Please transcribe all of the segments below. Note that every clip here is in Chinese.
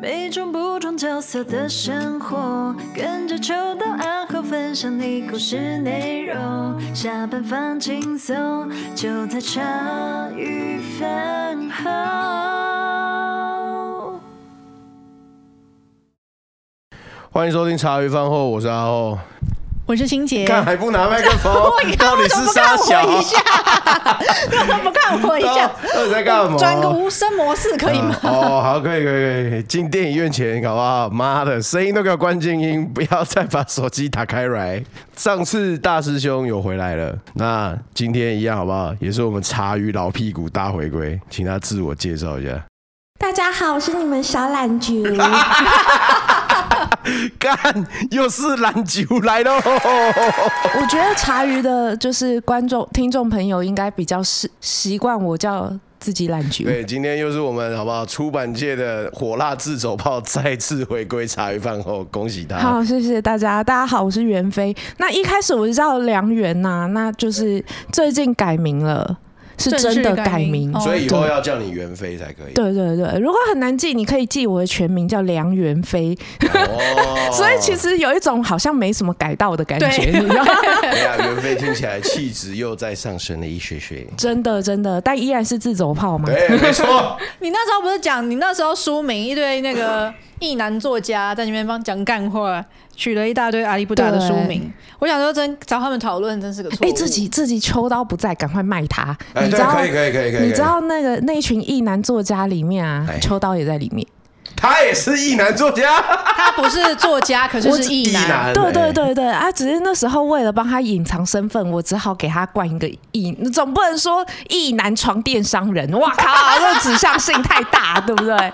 每种不同角色的生活，跟着秋到暗号分享你故事内容。下班放轻松，就在茶余饭后。欢迎收听茶余饭后，我是阿厚。我是清洁，看还不拿麦克风，到底是啥小？为什么不看我一下？到底在干嘛？转个无声模式可以吗？嗯、哦，好，可以，可以，可以。进电影院前，好不好？妈的，声音都给我关静音，不要再把手机打开来。上次大师兄有回来了，那今天一样好不好？也是我们茶余老屁股大回归，请他自我介绍一下。大家好，我是你们小懒菊。干，又是懒菊来喽！我觉得茶余的，就是观众、听众朋友应该比较习习惯我叫自己懒菊。对，今天又是我们好不好？出版界的火辣自走炮再次回归茶余饭后，恭喜他！好，谢谢大家。大家好，我是袁飞。那一开始我就叫梁元呐，那就是最近改名了。是真的改名，所以以后要叫你袁飞才可以。对对对，如果很难记，你可以记我的全名叫梁元飞。哦，所以其实有一种好像没什么改到的感觉，你知道吗？哎呀，元飞听起来气质又在上升了一些些。真的真的，但依然是自走炮嘛。对，没错。你那时候不是讲，你那时候书名一堆那个异男作家在那边帮讲干话。取了一大堆阿里不达的书名，我想说真找他们讨论真是个错。哎、欸，自己自己秋刀不在，赶快卖他。欸、你知道可以可以可以可以。你知道那个那一群异男作家里面啊，欸、秋刀也在里面。他也是异男作家，他不是作家，可是是异男。男对对对对啊！只是那时候为了帮他隐藏身份，我只好给他冠一个异。你总不能说异男床垫商人，哇靠，这指向性太大，对不对？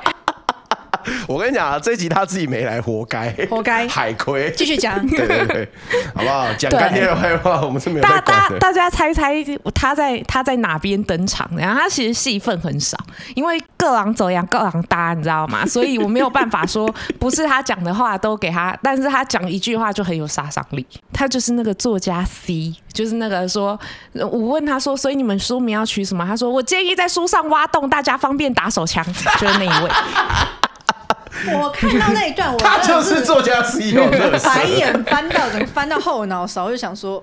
我跟你讲啊，这一集他自己没来，活该，活该，海亏。继续讲，对对对，好不好？讲干爹的坏话，我们是没有。大大大家猜猜他在他在哪边登场？然后他其实戏份很少，因为各狼走羊，各狼搭，你知道吗？所以我没有办法说不是他讲的话都给他，但是他讲一句话就很有杀伤力。他就是那个作家 C，就是那个说，我问他说，所以你们书名要取什么？他说，我建议在书上挖洞，大家方便打手枪，就是那一位。我看到那一段，我他就是作家 CEO，白眼翻到整个翻到后脑勺，就想说。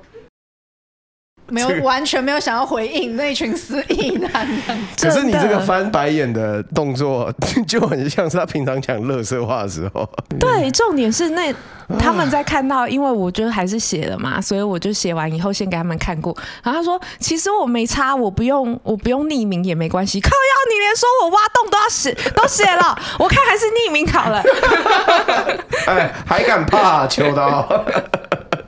没有，完全没有想要回应那群死异男。可是你这个翻白眼的动作，就很像是他平常讲乐色话的时候。对，重点是那他们在看到，因为我就还是写了嘛，所以我就写完以后先给他们看过。然后他说：“其实我没差，我不用，我不用匿名也没关系。”靠腰，你连说我挖洞都要写，都写了，我看还是匿名好了。哎，还敢怕秋刀？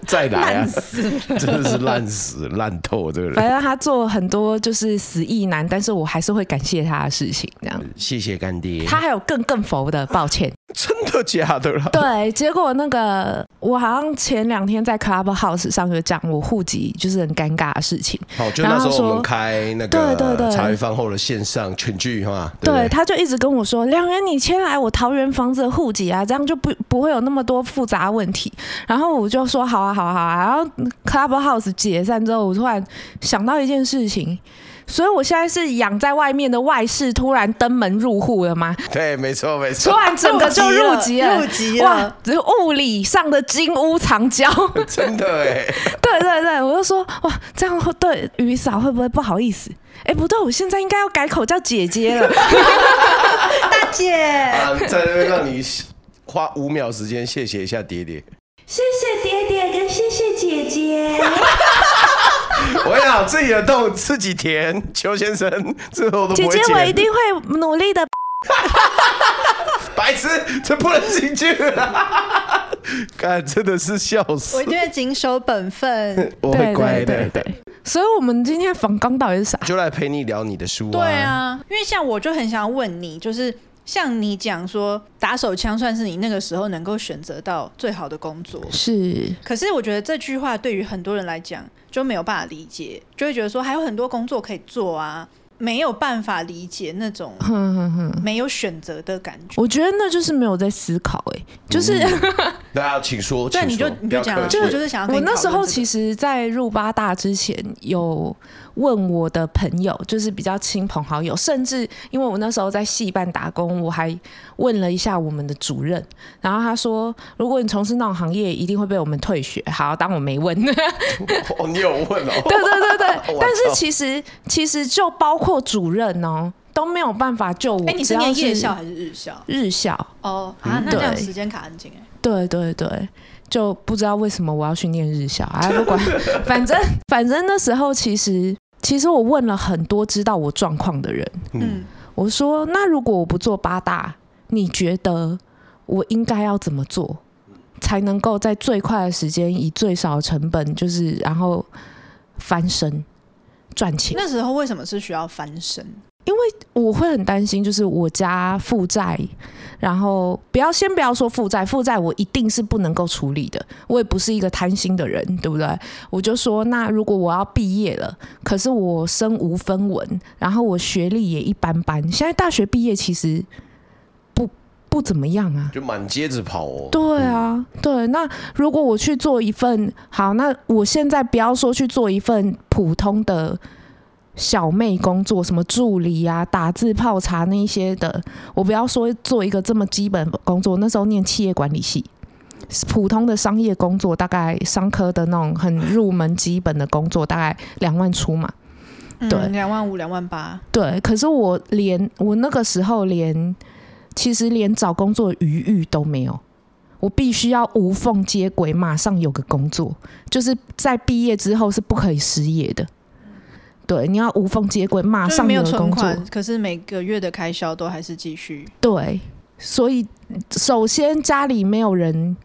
再来啊！真的是烂死烂透这个人。反正他做很多就是死意难，但是我还是会感谢他的事情。这样，谢谢干爹。他还有更更佛的，抱歉。真的假的啦？对，结果那个我好像前两天在 Clubhouse 上就讲我户籍就是很尴尬的事情。好，就那时候我们开那个对对对茶余饭后的线上群聚哈。对，他就一直跟我说：“梁元，你迁来我桃园房子的户籍啊，这样就不不会有那么多复杂问题。”然后我就说：“好啊，好啊，好啊。”然后 Clubhouse 解散之后，我突然想到一件事情。所以我现在是养在外面的外室，突然登门入户了吗？对，没错，没错。突然整个就入籍了，入籍了。哇，这物理上的金屋藏娇，真的哎。对对对，我就说哇，这样会对雨嫂会不会不好意思？哎，不对，我现在应该要改口叫姐姐了，大姐。啊，在这边让你花五秒时间谢谢一下爹爹。谢谢爹爹跟谢谢姐姐。我想自己的洞自己填，邱先生最后都不会姐姐，我一定会努力的。白痴，这不能进去了。干，真的是笑死。我一定会谨守本分，我会乖的。对对对对，所以，我们今天访刚到底是啥？就来陪你聊你的书啊。对啊，因为像我就很想问你，就是。像你讲说打手枪算是你那个时候能够选择到最好的工作，是。可是我觉得这句话对于很多人来讲就没有办法理解，就会觉得说还有很多工作可以做啊，没有办法理解那种没有选择的感觉。我觉得那就是没有在思考，哎，就是 大家请说。对，你就你就讲，就我就是想要。我那时候其实，在入八大之前有。问我的朋友，就是比较亲朋好友，甚至因为我那时候在戏办打工，我还问了一下我们的主任，然后他说，如果你从事那种行业，一定会被我们退学。好，当我没问。哦，你有问哦？对对对对，但是其实其实就包括主任哦，都没有办法救我。哎，你是念夜校还是日校？日校。哦啊，那这样时间卡很紧哎。对对对。就不知道为什么我要去念日校啊！不管，反正反正那时候其实其实我问了很多知道我状况的人，嗯，我说那如果我不做八大，你觉得我应该要怎么做，才能够在最快的时间以最少的成本，就是然后翻身赚钱？那时候为什么是需要翻身？因为我会很担心，就是我家负债，然后不要先不要说负债，负债我一定是不能够处理的。我也不是一个贪心的人，对不对？我就说，那如果我要毕业了，可是我身无分文，然后我学历也一般般，现在大学毕业其实不不怎么样啊，就满街子跑哦。对啊，对。那如果我去做一份好，那我现在不要说去做一份普通的。小妹工作，什么助理啊、打字、泡茶那一些的，我不要说做一个这么基本工作。那时候念企业管理系，普通的商业工作，大概商科的那种很入门基本的工作，大概两万出嘛。对，嗯、两万五、两万八。对，可是我连我那个时候连，其实连找工作余裕都没有，我必须要无缝接轨，马上有个工作，就是在毕业之后是不可以失业的。对，你要无缝接轨，马上没有存款，可是每个月的开销都还是继续。对，所以首先家里没有人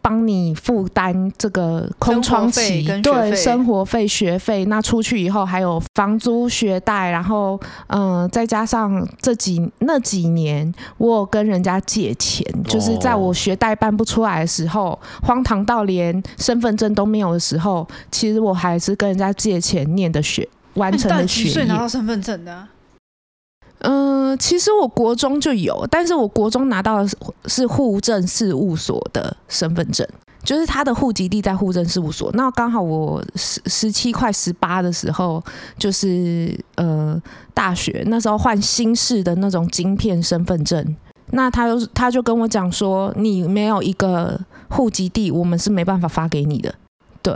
帮你负担这个空窗期，对，生活费、学费，那出去以后还有房租、学贷，然后嗯、呃，再加上这几那几年，我有跟人家借钱，就是在我学贷办不出来的时候，荒唐到连身份证都没有的时候，其实我还是跟人家借钱念的学。完成的学业。几岁拿到身份证的、啊？嗯、呃，其实我国中就有，但是我国中拿到的是户政事务所的身份证，就是他的户籍地在户政事务所。那刚好我十十七快十八的时候，就是呃大学那时候换新式的那种晶片身份证，那他就他就跟我讲说，你没有一个户籍地，我们是没办法发给你的。对。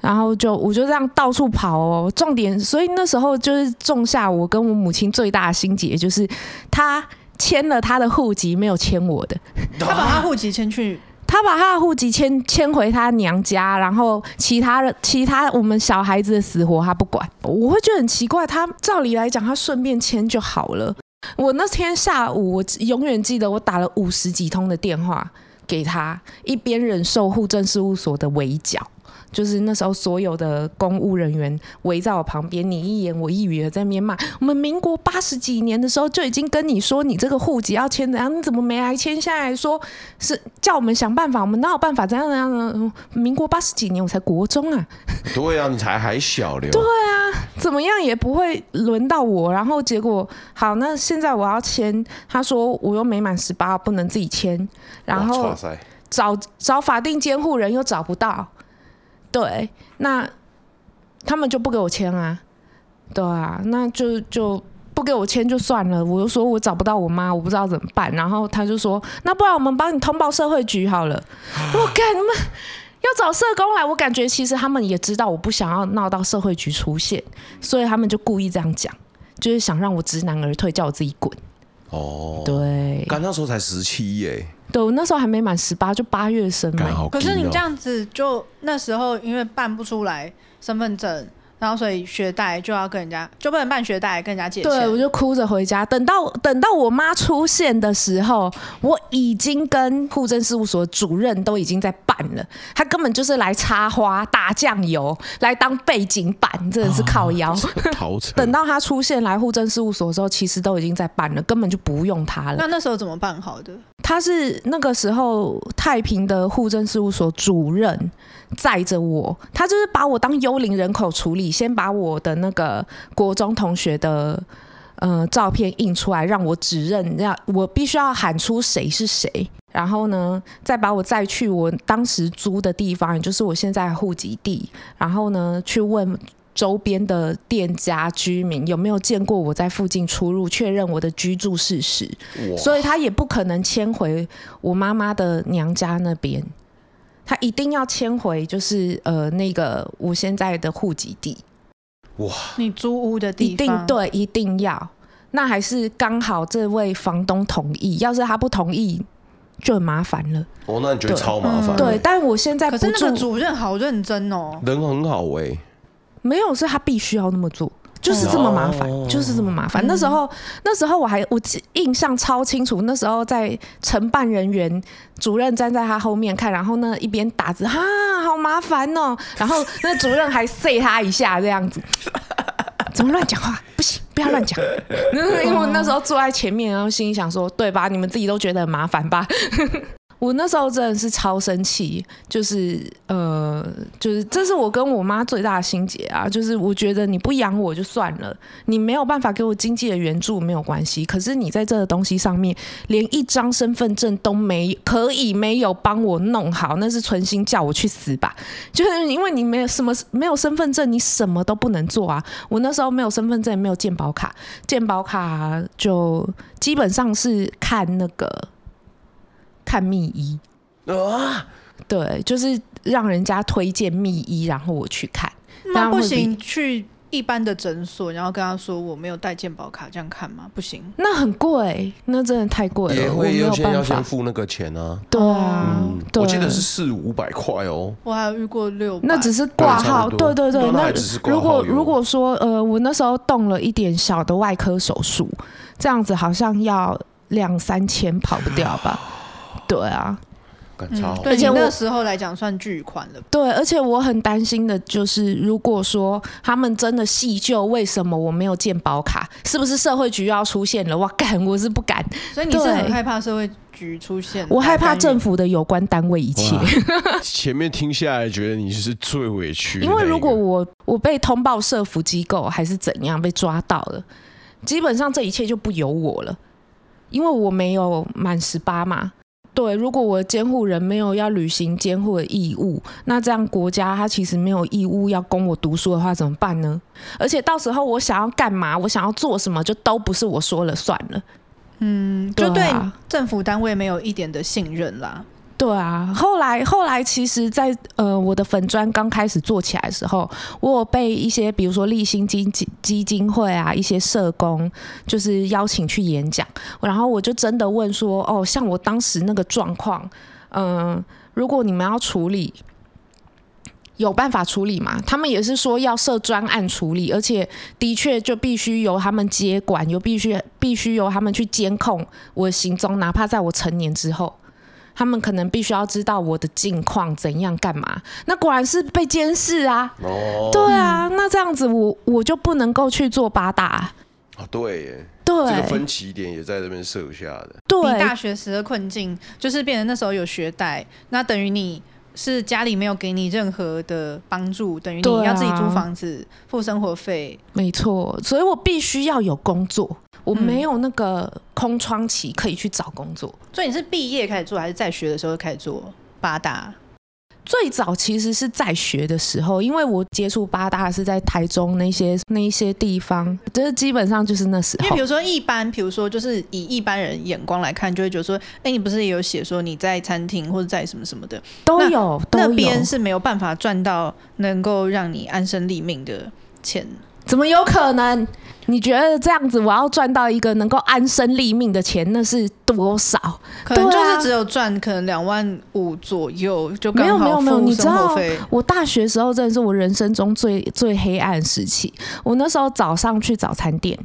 然后就我就这样到处跑哦，重点，所以那时候就是种下我跟我母亲最大的心结，就是他迁了他的户籍，没有迁我的。他把他户籍迁去，他把他的户籍迁迁回他娘家，然后其他的其他我们小孩子的死活他不管。我会觉得很奇怪，他照理来讲，他顺便迁就好了。我那天下午，我永远记得我打了五十几通的电话给他，一边忍受户政事务所的围剿。就是那时候，所有的公务人员围在我旁边，你一言我一语的在那边骂。我们民国八十几年的时候就已经跟你说，你这个户籍要迁怎样，你怎么没来迁下来说是叫我们想办法？我们哪有办法？怎样怎样的？民国八十几年我才国中啊！对啊，你才还小了。对啊，怎么样也不会轮到我。然后结果好，那现在我要签，他说我又没满十八，不能自己签。然后找找法定监护人又找不到。对，那他们就不给我签啊，对啊，那就就不给我签就算了。我就说我找不到我妈，我不知道怎么办。然后他就说，那不然我们帮你通报社会局好了。我干，你们要找社工来，我感觉其实他们也知道我不想要闹到社会局出现，所以他们就故意这样讲，就是想让我知难而退，叫我自己滚。哦，对，刚那时候才十七耶。对，我那时候还没满十八，就八月生嘛。哦、可是你这样子，就那时候因为办不出来身份证。然后所以学贷就要跟人家，就不能办学贷跟人家借钱。对，我就哭着回家。等到等到我妈出现的时候，我已经跟户政事务所主任都已经在办了。他根本就是来插花、打酱油，来当背景板，真的是靠腰。哦、等到他出现来户政事务所的时候，其实都已经在办了，根本就不用他了。那那时候怎么办好的？他是那个时候太平的户政事务所主任。载着我，他就是把我当幽灵人口处理，先把我的那个国中同学的呃照片印出来，让我指认，让我必须要喊出谁是谁，然后呢，再把我载去我当时租的地方，也就是我现在户籍地，然后呢，去问周边的店家居民有没有见过我在附近出入，确认我的居住事实，所以他也不可能迁回我妈妈的娘家那边，他一定要迁回就是呃那个我现在的户籍地。哇！你租屋的地方，一定对，一定要。那还是刚好这位房东同意，要是他不同意，就很麻烦了。哦，那你觉得超麻烦？对，但我现在可是那个主任好认真哦，人很好哎、欸。没有，是他必须要那么做，就是这么麻烦，哦、就是这么麻烦。那时候，那时候我还我印象超清楚，那时候在承办人员主任站在他后面看，然后呢一边打字，哈，好麻烦哦。然后那主任还塞他一下，这样子。怎么乱讲话？不行，不要乱讲。因为我那时候坐在前面，然后心里想说：“对吧？你们自己都觉得很麻烦吧？” 我那时候真的是超生气，就是呃，就是这是我跟我妈最大的心结啊！就是我觉得你不养我就算了，你没有办法给我经济的援助没有关系，可是你在这个东西上面连一张身份证都没可以没有帮我弄好，那是存心叫我去死吧？就是因为你没有什么没有身份证，你什么都不能做啊！我那时候没有身份证，也没有健保卡，健保卡就基本上是看那个。看密医啊，对，就是让人家推荐密医，然后我去看。那不行，去一般的诊所，然后跟他说我没有带健保卡，这样看吗？不行，那很贵，那真的太贵了。也会优先要先付那个钱啊。对啊，嗯、我记得是四五百块哦。我还有遇过六百，那只是挂号。对对对，那如果如果说呃，我那时候动了一点小的外科手术，这样子好像要两三千，跑不掉吧？对啊，嗯、对，而且那时候来讲算巨款了。对，而且我很担心的就是，如果说他们真的细究为什么我没有建保卡，是不是社会局要出现了？我敢，我是不敢。所以你是很害怕社会局出现？我害怕政府的有关单位一切。前面听下来，觉得你是最委屈。因为如果我我被通报社福机构还是怎样被抓到了，基本上这一切就不由我了，因为我没有满十八嘛。对，如果我的监护人没有要履行监护的义务，那这样国家他其实没有义务要供我读书的话，怎么办呢？而且到时候我想要干嘛，我想要做什么，就都不是我说了算了。嗯，就对政府单位没有一点的信任啦。对啊，后来后来，其实在，呃我的粉专刚开始做起来的时候，我有被一些比如说立新基金基金会啊，一些社工就是邀请去演讲，然后我就真的问说，哦，像我当时那个状况，嗯、如果你们要处理，有办法处理吗？他们也是说要设专案处理，而且的确就必须由他们接管，又必须必须由他们去监控我的行踪，哪怕在我成年之后。他们可能必须要知道我的近况怎样干嘛，那果然是被监视啊！哦，对啊，那这样子我我就不能够去做八大啊？对耶，对，这个分歧点也在这边设下的。对，你大学时的困境就是变成那时候有学贷，那等于你是家里没有给你任何的帮助，等于你要自己租房子、付生活费。没错，所以我必须要有工作。我没有那个空窗期可以去找工作，嗯，所以你是毕业开始做，还是在学的时候开始做八大？最早其实是在学的时候，因为我接触八大是在台中那些那一些地方，就是基本上就是那时候。因为比如说一般，比如说就是以一般人眼光来看，就会觉得说，哎，你不是也有写说你在餐厅或者在什么什么的都有，那边是没有办法赚到能够让你安身立命的钱。怎么有可能？你觉得这样子，我要赚到一个能够安身立命的钱，那是多少？可能就是只有赚可能两万五左右，就刚好没有没有没有。你知道，费我大学时候真的是我人生中最最黑暗时期。我那时候早上去早餐店。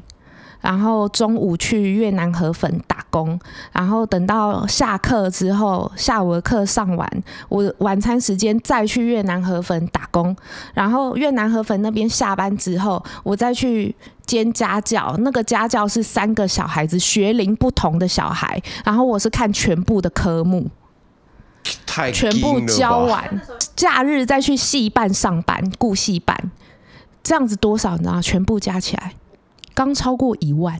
然后中午去越南河粉打工，然后等到下课之后，下午的课上完，我晚餐时间再去越南河粉打工，然后越南河粉那边下班之后，我再去兼家教，那个家教是三个小孩子，学龄不同的小孩，然后我是看全部的科目，全部教完，假日再去戏班上班，顾戏班，这样子多少呢？全部加起来。刚超过一万，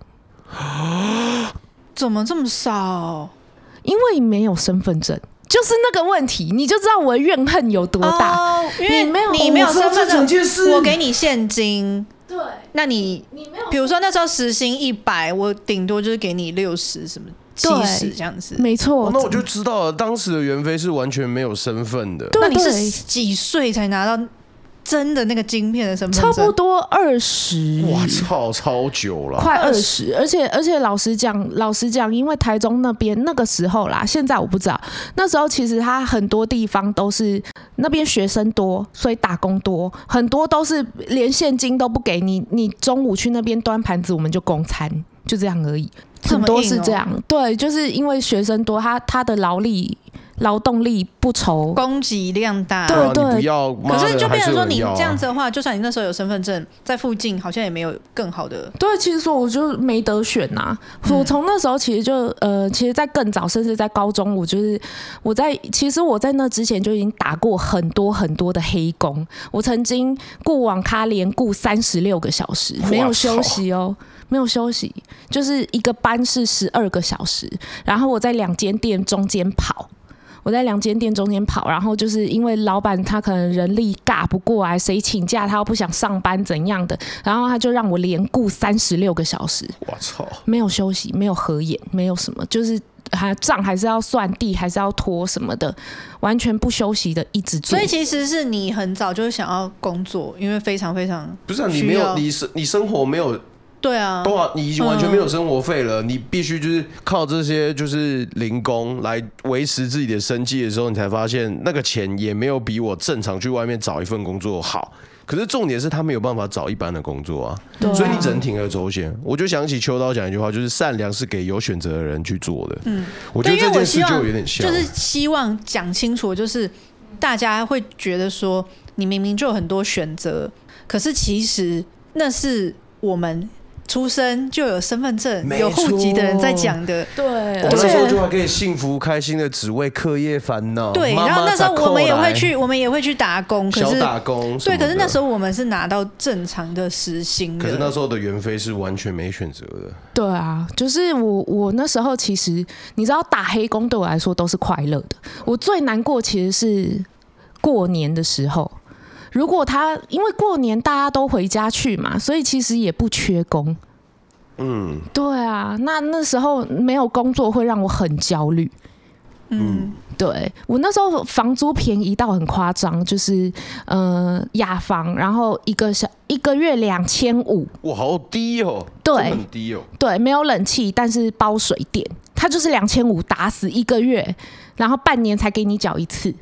怎么这么少？因为没有身份证，就是那个问题，你就知道我的怨恨有多大。哦、因为你没有，你没有身份证，我我给你现金。对，那你你没有，比如说那时候时薪一百，我顶多就是给你六十什么七十这样子。没错、哦，那我就知道了，当时的袁飞是完全没有身份的。那你是几岁才拿到？真的那个晶片的身份证，差不多二十，哇操，超久了，快二十，而且而且老实讲，老实讲，因为台中那边那个时候啦，现在我不知道，那时候其实他很多地方都是那边学生多，所以打工多，很多都是连现金都不给你，你中午去那边端盘子，我们就供餐，就这样而已，很多是这样，哦、对，就是因为学生多，他他的劳力。劳动力不愁，供给量大，对对。不要，可是就变成说，你这样子的话，就算你那时候有身份证，在附近好像也没有更好的。对，其实说我就没得选呐、啊。我从那时候其实就呃，其实，在更早，甚至在高中，我就是我在其实我在那之前就已经打过很多很多的黑工。我曾经雇网咖连雇三十六个小时，没有休息哦，没有休息，就是一个班是十二个小时，然后我在两间店中间跑。我在两间店中间跑，然后就是因为老板他可能人力尬不过来，谁请假他又不想上班怎样的，然后他就让我连雇三十六个小时。我操！没有休息，没有合眼，没有什么，就是还账还是要算，地还是要拖什么的，完全不休息的一直做。所以其实是你很早就想要工作，因为非常非常不是、啊、你没有你生你生活没有。对啊，都啊，你已经完全没有生活费了，嗯，你必须就是靠这些就是零工来维持自己的生计的时候，你才发现那个钱也没有比我正常去外面找一份工作好。可是重点是他没有办法找一般的工作啊，啊所以你只能铤而走险。我就想起秋刀讲一句话，就是善良是给有选择的人去做的。嗯，我觉得这件事就有点像，就是希望讲清楚，就是大家会觉得说，你明明就有很多选择，可是其实那是我们。出生就有身份证、有户籍的人在讲的，对，我那时候就还可以幸福开心的只为课业烦恼。对，然后那时候我们也会去，我们也会去打工，可是小打工。对，可是那时候我们是拿到正常的时薪。可是那时候的袁飞是完全没选择的。对啊，就是我，我那时候其实你知道，打黑工对我来说都是快乐的。我最难过其实是过年的时候。如果他因为过年大家都回家去嘛，所以其实也不缺工。嗯，对啊，那那时候没有工作会让我很焦虑。嗯，对，我那时候房租便宜到很夸张，就是呃雅房，然后一个小一个月两千五，哇，好低哦。对，很低哦。对，没有冷气，但是包水电，它就是两千五打死一个月，然后半年才给你缴一次。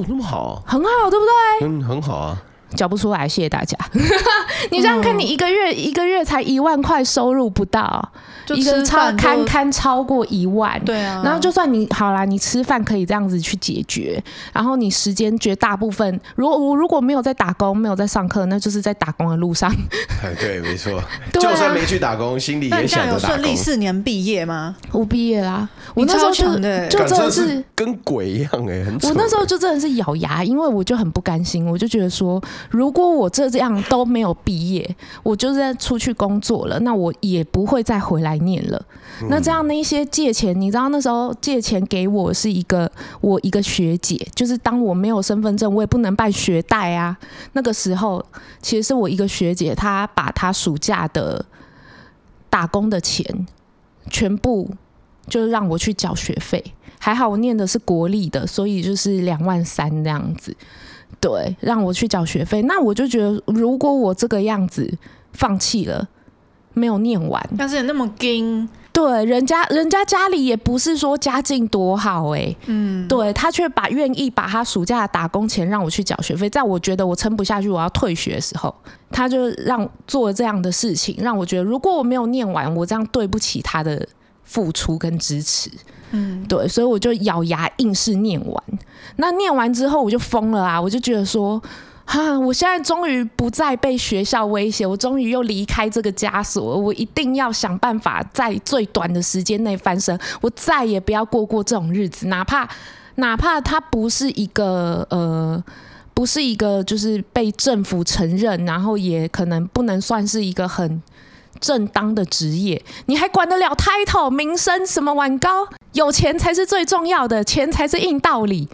哦，那么好啊，很好，对不对？嗯，很好啊。缴不出来，谢谢大家。你这样看，你一个月一个月才一万块收入不到，就一个超堪堪超过一万。对啊，然后就算你好啦，你吃饭可以这样子去解决，然后你时间绝大部分，如果我如果没有在打工，没有在上课，那就是在打工的路上。对，没错。就算没去打工，心里也想着打工。顺利四年毕业吗？我毕业啦。我那时候就就真的是跟鬼一样哎，很。我那时候就真的是咬牙，因为我就很不甘心，我就觉得说。如果我这这样都没有毕业，我就在出去工作了，那我也不会再回来念了。那这样那一些借钱，你知道那时候借钱给我是一个我一个学姐，就是当我没有身份证，我也不能办学贷啊。那个时候其实是我一个学姐，她把她暑假的打工的钱全部就是让我去缴学费，还好我念的是国立的，所以就是两万三这样子。对，让我去缴学费，那我就觉得，如果我这个样子放弃了，没有念完，但是也那么精，对，人家人家家里也不是说家境多好哎、欸，嗯，对，他却把愿意把他暑假的打工钱让我去缴学费，在我觉得我撑不下去，我要退学的时候，他就让做这样的事情，让我觉得如果我没有念完，我这样对不起他的付出跟支持。嗯，对，所以我就咬牙硬是念完。那念完之后，我就疯了啊！我就觉得说，哈，我现在终于不再被学校威胁，我终于又离开这个枷锁，我一定要想办法在最短的时间内翻身。我再也不要过过这种日子，哪怕哪怕它不是一个呃，不是一个就是被政府承认，然后也可能不能算是一个很正当的职业，你还管得了 title 名声什么碗糕？有钱才是最重要的，钱才是硬道理。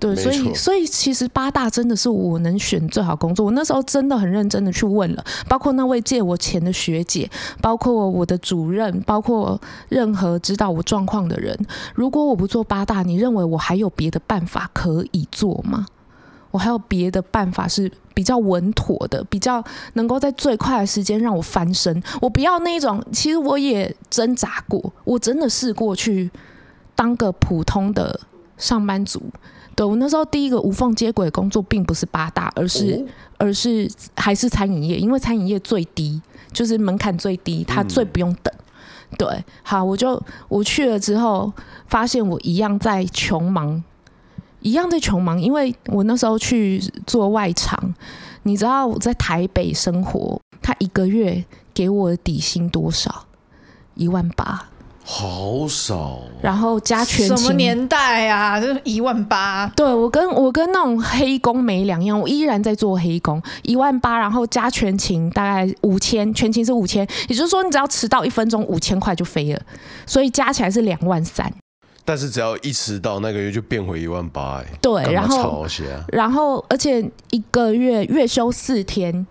对，所以所以其实八大真的是我能选最好工作。我那时候真的很认真的去问了，包括那位借我钱的学姐，包括我的主任，包括任何知道我状况的人。如果我不做八大，你认为我还有别的办法可以做吗？我还有别的办法是比较稳妥的，比较能够在最快的时间让我翻身。我不要那种，其实我也挣扎过，我真的试过去当个普通的上班族。对，我那时候第一个无缝接轨工作，并不是八大，而是、哦、而是还是餐饮业，因为餐饮业最低，就是门槛最低，它最不用等。嗯、对，好，我就我去了之后，发现我一样在穷忙，一样在穷忙，因为我那时候去做外场，你知道我在台北生活，他一个月给我的底薪多少？一万八。好少，然后加全勤。什么年代啊？这一万八。对，我跟我跟那种黑工没两样，我依然在做黑工，一万八，然后加全勤大概五千，全勤是五千，也就是说你只要迟到一分钟，五千块就飞了，所以加起来是两万三。但是只要一迟到，那个月就变回一万八，哎。对，然后然后而且一个月月休四天。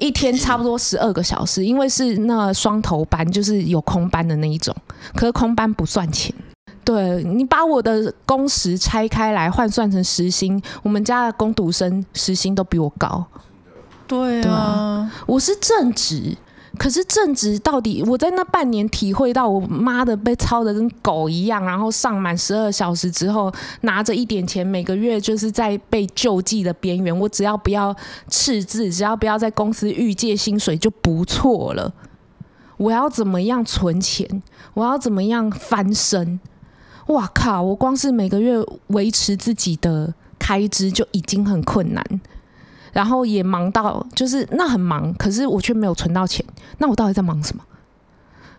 一天差不多十二个小时，因为是那双头班，就是有空班的那一种。可是空班不算钱。对，你把我的工时拆开来换算成时薪，我们家的工读生时薪都比我高。对啊，对，我是正职。可是正职到底，我在那半年体会到，我妈的被操得跟狗一样，然后上满十二小时之后，拿着一点钱，每个月就是在被救济的边缘。我只要不要赤字，只要不要在公司预借薪水就不错了。我要怎么样存钱？我要怎么样翻身？哇靠！我光是每个月维持自己的开支就已经很困难。然后也忙到，就是那很忙，可是我却没有存到钱。那我到底在忙什么？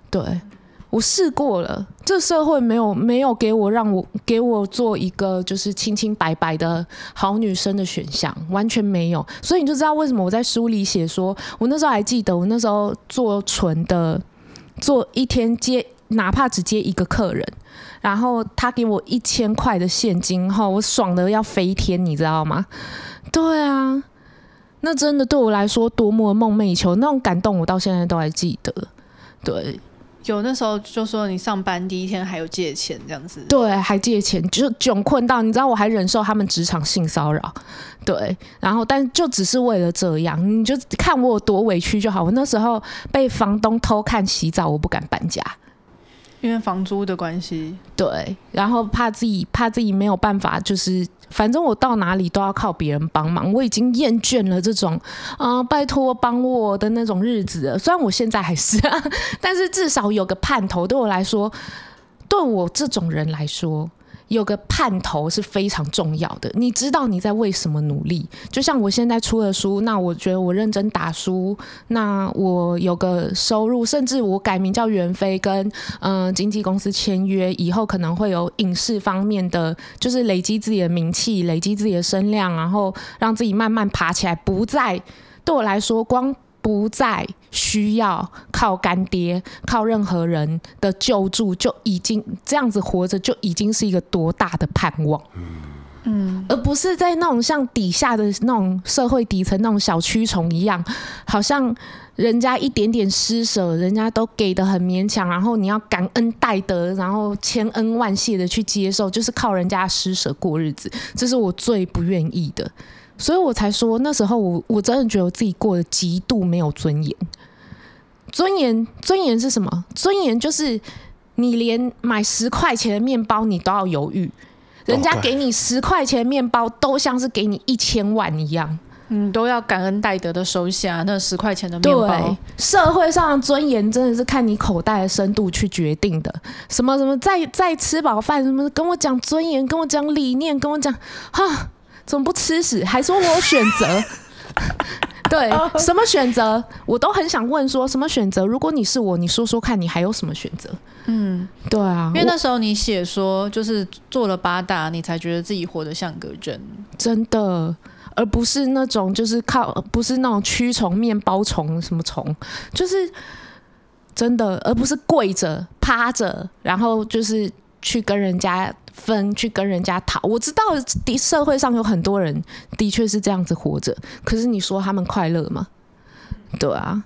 对，我试过了，这社会没有没有给我让我给我做一个就是清清白白的好女生的选项，完全没有。所以你就知道为什么我在书里写说，我那时候还记得，我那时候做纯的，做一天接哪怕只接一个客人，然后他给我一千块的现金后，我爽的要飞天，你知道吗？对啊。那真的对我来说多么梦寐以求，那种感动我到现在都还记得。对，有那时候就说你上班第一天还有借钱这样子，对，还借钱，就窘困到你知道我还忍受他们职场性骚扰，对，然后但就只是为了这样，你就看我有多委屈就好。我那时候被房东偷看洗澡，我不敢搬家。因为房租的关系，对，然后怕自己怕自己没有办法，就是反正我到哪里都要靠别人帮忙，我已经厌倦了这种啊、拜托帮我的那种日子了。虽然我现在还是，啊 但是至少有个盼头，对我来说，对我这种人来说。有个盼头是非常重要的，你知道你在为什么努力？就像我现在出了书，那我觉得我认真打书，那我有个收入，甚至我改名叫袁飞，跟嗯、经纪公司签约，以后可能会有影视方面的，就是累积自己的名气，累积自己的声量，然后让自己慢慢爬起来，不再对我来说光。不再需要靠干爹、靠任何人的救助，就已经这样子活着，就已经是一个多大的盼望。嗯，而不是在那种像底下的那种社会底层那种小蛆虫一样，好像人家一点点施舍，人家都给的很勉强，然后你要感恩戴德，然后千恩万谢的去接受，就是靠人家施舍过日子，这是我最不愿意的。所以我才说，那时候我我真的觉得我自己过得极度没有尊严。尊严，尊严是什么？尊严就是你连买十块钱的面包你都要犹豫，人家给你十块钱的面包都像是给你一千万一样，嗯，都要感恩戴德的收下那十块钱的面包。对，社会上的尊严真的是看你口袋的深度去决定的。什么什么，在在吃饱饭，什么跟我讲尊严，跟我讲理念，跟我讲哈。怎么不吃屎？还说我选择？对，什么选择？我都很想问，说什么选择？如果你是我，你说说看，你还有什么选择？嗯，对啊，因为那时候你写说，就是做了八大，你才觉得自己活得像个人，真的，而不是那种就是靠，不是那种蛆虫、面包虫什么虫，就是真的，而不是跪着趴着，然后就是去跟人家分，去跟人家讨。我知道的社会上有很多人的确是这样子活着，可是你说他们快乐吗？对啊，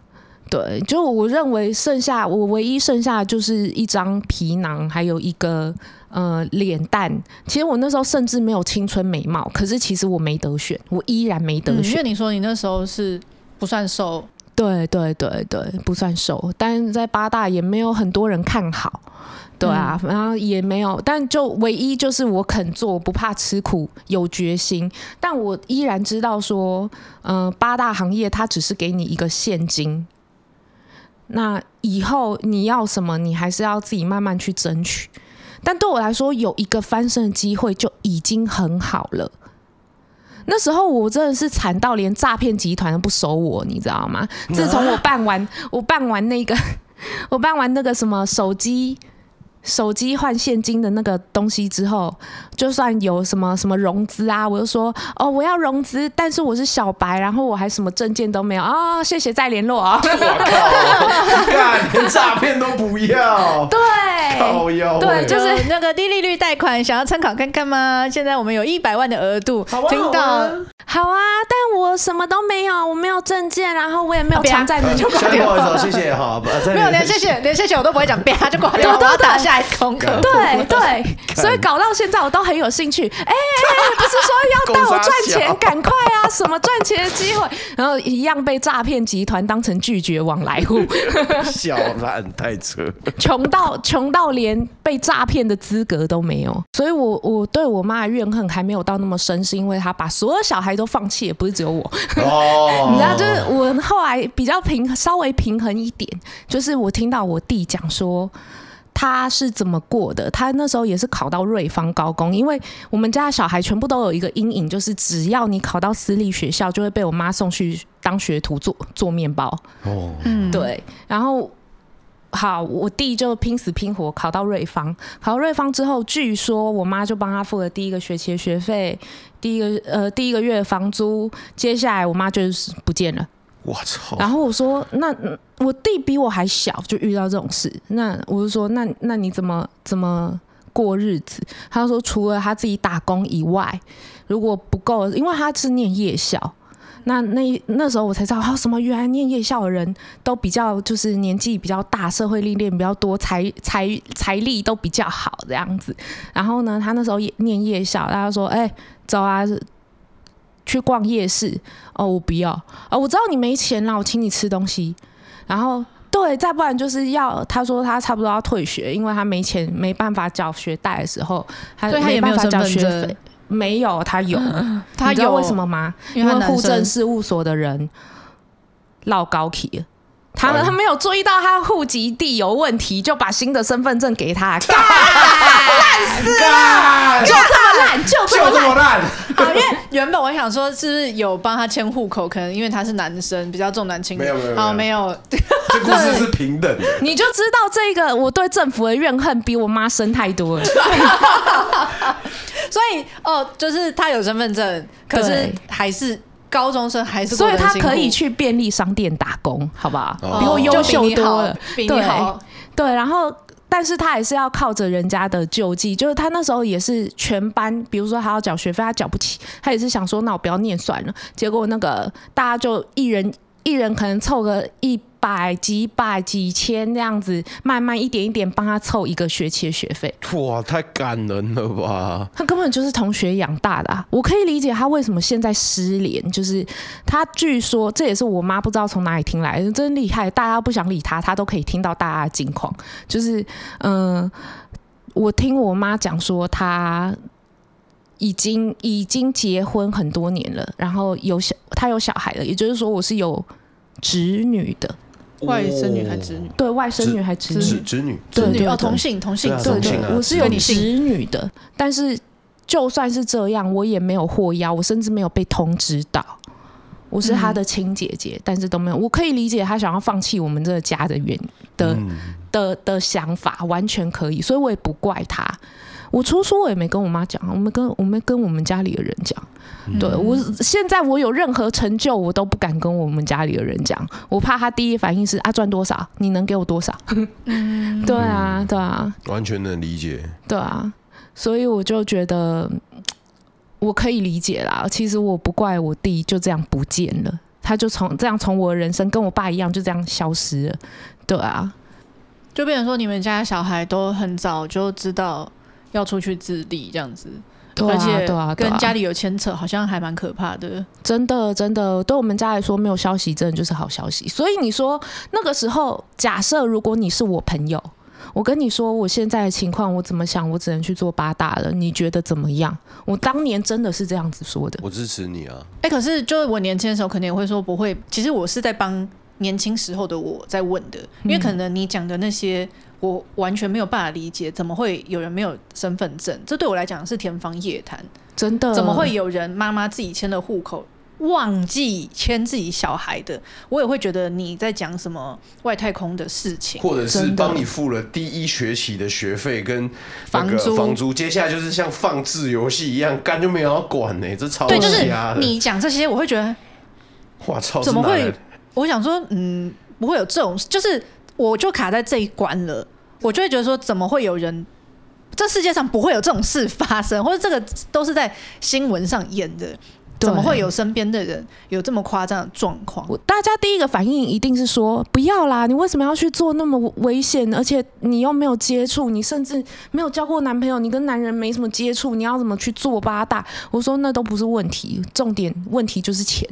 对，就我认为剩下我唯一剩下的就是一张皮囊，还有一个呃脸蛋。其实我那时候甚至没有青春美貌，可是其实我没得选，我依然没得选。因为你说你那时候是不算瘦。对对对对，不算瘦，但是在八大也没有很多人看好，对啊，嗯、然后也没有，但就唯一就是我肯做，不怕吃苦，有决心，但我依然知道说，嗯、呃，八大行业它只是给你一个现金，那以后你要什么，你还是要自己慢慢去争取，但对我来说，有一个翻身的机会就已经很好了。那时候我真的是惨到连诈骗集团都不收我，你知道吗？自从我办完，我办完那个，我办完那个什么手机。手机换现金的那个东西之后，就算有什么什么融资啊，我就说哦，我要融资，但是我是小白，然后我还什么证件都没有啊、哦，谢谢再联络啊！我靠，干连诈骗都不要，对，对，就是那个低利率贷款，想要参考看看吗？现在我们有一百万的额度，听到好啊，但我什么都没有，我没有证件，然后我也没有偿债能力，就挂掉了。谢谢，哈，没有连谢谢连谢谢我都不会讲，啪就挂掉，我要打下。对对，所以搞到现在我都很有兴趣。哎、欸，不是说要带我赚钱，赶快啊！什么赚钱的机会？然后一样被诈骗集团当成拒绝往来户，小烂太扯，穷到穷到连被诈骗的资格都没有。所以我我对我妈的怨恨还没有到那么深，是因为她把所有小孩都放弃，也不是只有我。哦，你知道，就是我后来比较平，稍微平衡一点，就是我听到我弟讲说。他是怎么过的？他那时候也是考到瑞芳高工，因为我们家的小孩全部都有一个阴影，就是只要你考到私立学校，就会被我妈送去当学徒做做面包。哦，嗯，对。然后好，我弟就拼死拼活考到瑞芳，考到瑞芳之后，据说我妈就帮他付了第一个学期的学费，第一个呃第一个月的房租，接下来我妈就是不见了。我操！然后我说：“那我弟比我还小，就遇到这种事。那我就说：那那你怎么怎么过日子？”他说：“除了他自己打工以外，如果不够，因为他是念夜校。那那那时候我才知道，他什么原来念夜校的人都比较就是年纪比较大，社会历练比较多，财财财力都比较好这样子。然后呢，他那时候也念夜校，他说：‘哎，走啊！’”去逛夜市哦，我不要啊、哦！我知道你没钱啦，我请你吃东西。然后对，再不然就是要他说他差不多要退学，因为他没钱，没办法缴学贷的时候，他没办法缴学费。没有，他有，他有为什么吗？因为户政事务所的人落高起了。他他没有注意到他户籍地有问题，就把新的身份证给他，干烂死了，就这么烂，就这么烂。好，因为原本我想说，是不是有帮他迁户口？可能因为他是男生，比较重男轻女。没有没有，好没有。这故事是平等的。你就知道这个，我对政府的怨恨比我妈深太多了。所以哦，就是他有身份证，可是还是。高中生还是，所以他可以去便利商店打工，好不好？哦、比我优秀多了，对对。然后，但是他还是要靠着人家的救济，就是他那时候也是全班，比如说他要缴学费，他缴不起，他也是想说，那我不要念算了。结果那个大家就一人一人可能凑个一。百几百几千这样子，慢慢一点一点帮他凑一个学期的学费。哇，太感人了吧！他根本就是同学养大的啊，我可以理解他为什么现在失联。就是他据说这也是我妈不知道从哪里听来的，真厉害。大家不想理他，他都可以听到大家的近况。就是嗯、呃，我听我妈讲说，他已经已经结婚很多年了，然后有小他有小孩了，也就是说我是有侄女的。外甥女还是侄女？对，外甥女还是侄女？侄女，对对，同性同性，对对，我是有侄女的。但是就算是这样，我也没有获邀，我甚至没有被通知到。我是她的亲姐姐，但是都没有。我可以理解她想要放弃我们这个家的原的的的想法，完全可以，所以我也不怪她。我出书我也没跟我妈讲，我没跟我没跟我们家里的人讲。嗯、对我现在我有任何成就，我都不敢跟我们家里的人讲，我怕他第一反应是啊赚多少，你能给我多少？嗯、对啊，对啊，完全能理解。对啊，所以我就觉得我可以理解啦。其实我不怪我弟就这样不见了，他就从这样从我的人生跟我爸一样就这样消失了。对啊，就变成说你们家小孩都很早就知道要出去自立这样子。对啊，跟家里有牵扯，好像还蛮可怕的。真的，真的，对我们家来说，没有消息真的就是好消息。所以你说那个时候，假设如果你是我朋友，我跟你说我现在的情况，我怎么想，我只能去做八大了。你觉得怎么样？我当年真的是这样子说的。我支持你啊！哎、欸，可是就是我年轻的时候，肯定也会说不会。其实我是在帮年轻时候的我在问的，因为可能你讲的那些。我完全没有办法理解，怎么会有人没有身份证？这对我来讲是天方夜谭。真的，怎么会有人妈妈自己签了户口，忘记签自己小孩的？我也会觉得你在讲什么外太空的事情，或者是帮你付了第一学期的学费跟房租，房租，接下来就是像放置游戏一样，干就没有要管呢、欸？这超对，就是你讲这些，我会觉得，哇操，怎么会？我想说，嗯，不会有这种，就是。我就卡在这一关了，我就会觉得说，怎么会有人？这世界上不会有这种事发生，或者这个都是在新闻上演的，怎么会有身边的人有这么夸张的状况？大家第一个反应一定是说，不要啦，你为什么要去做那么危险？而且你又没有接触，你甚至没有交过男朋友，你跟男人没什么接触，你要怎么去做八大？我说那都不是问题，重点问题就是钱。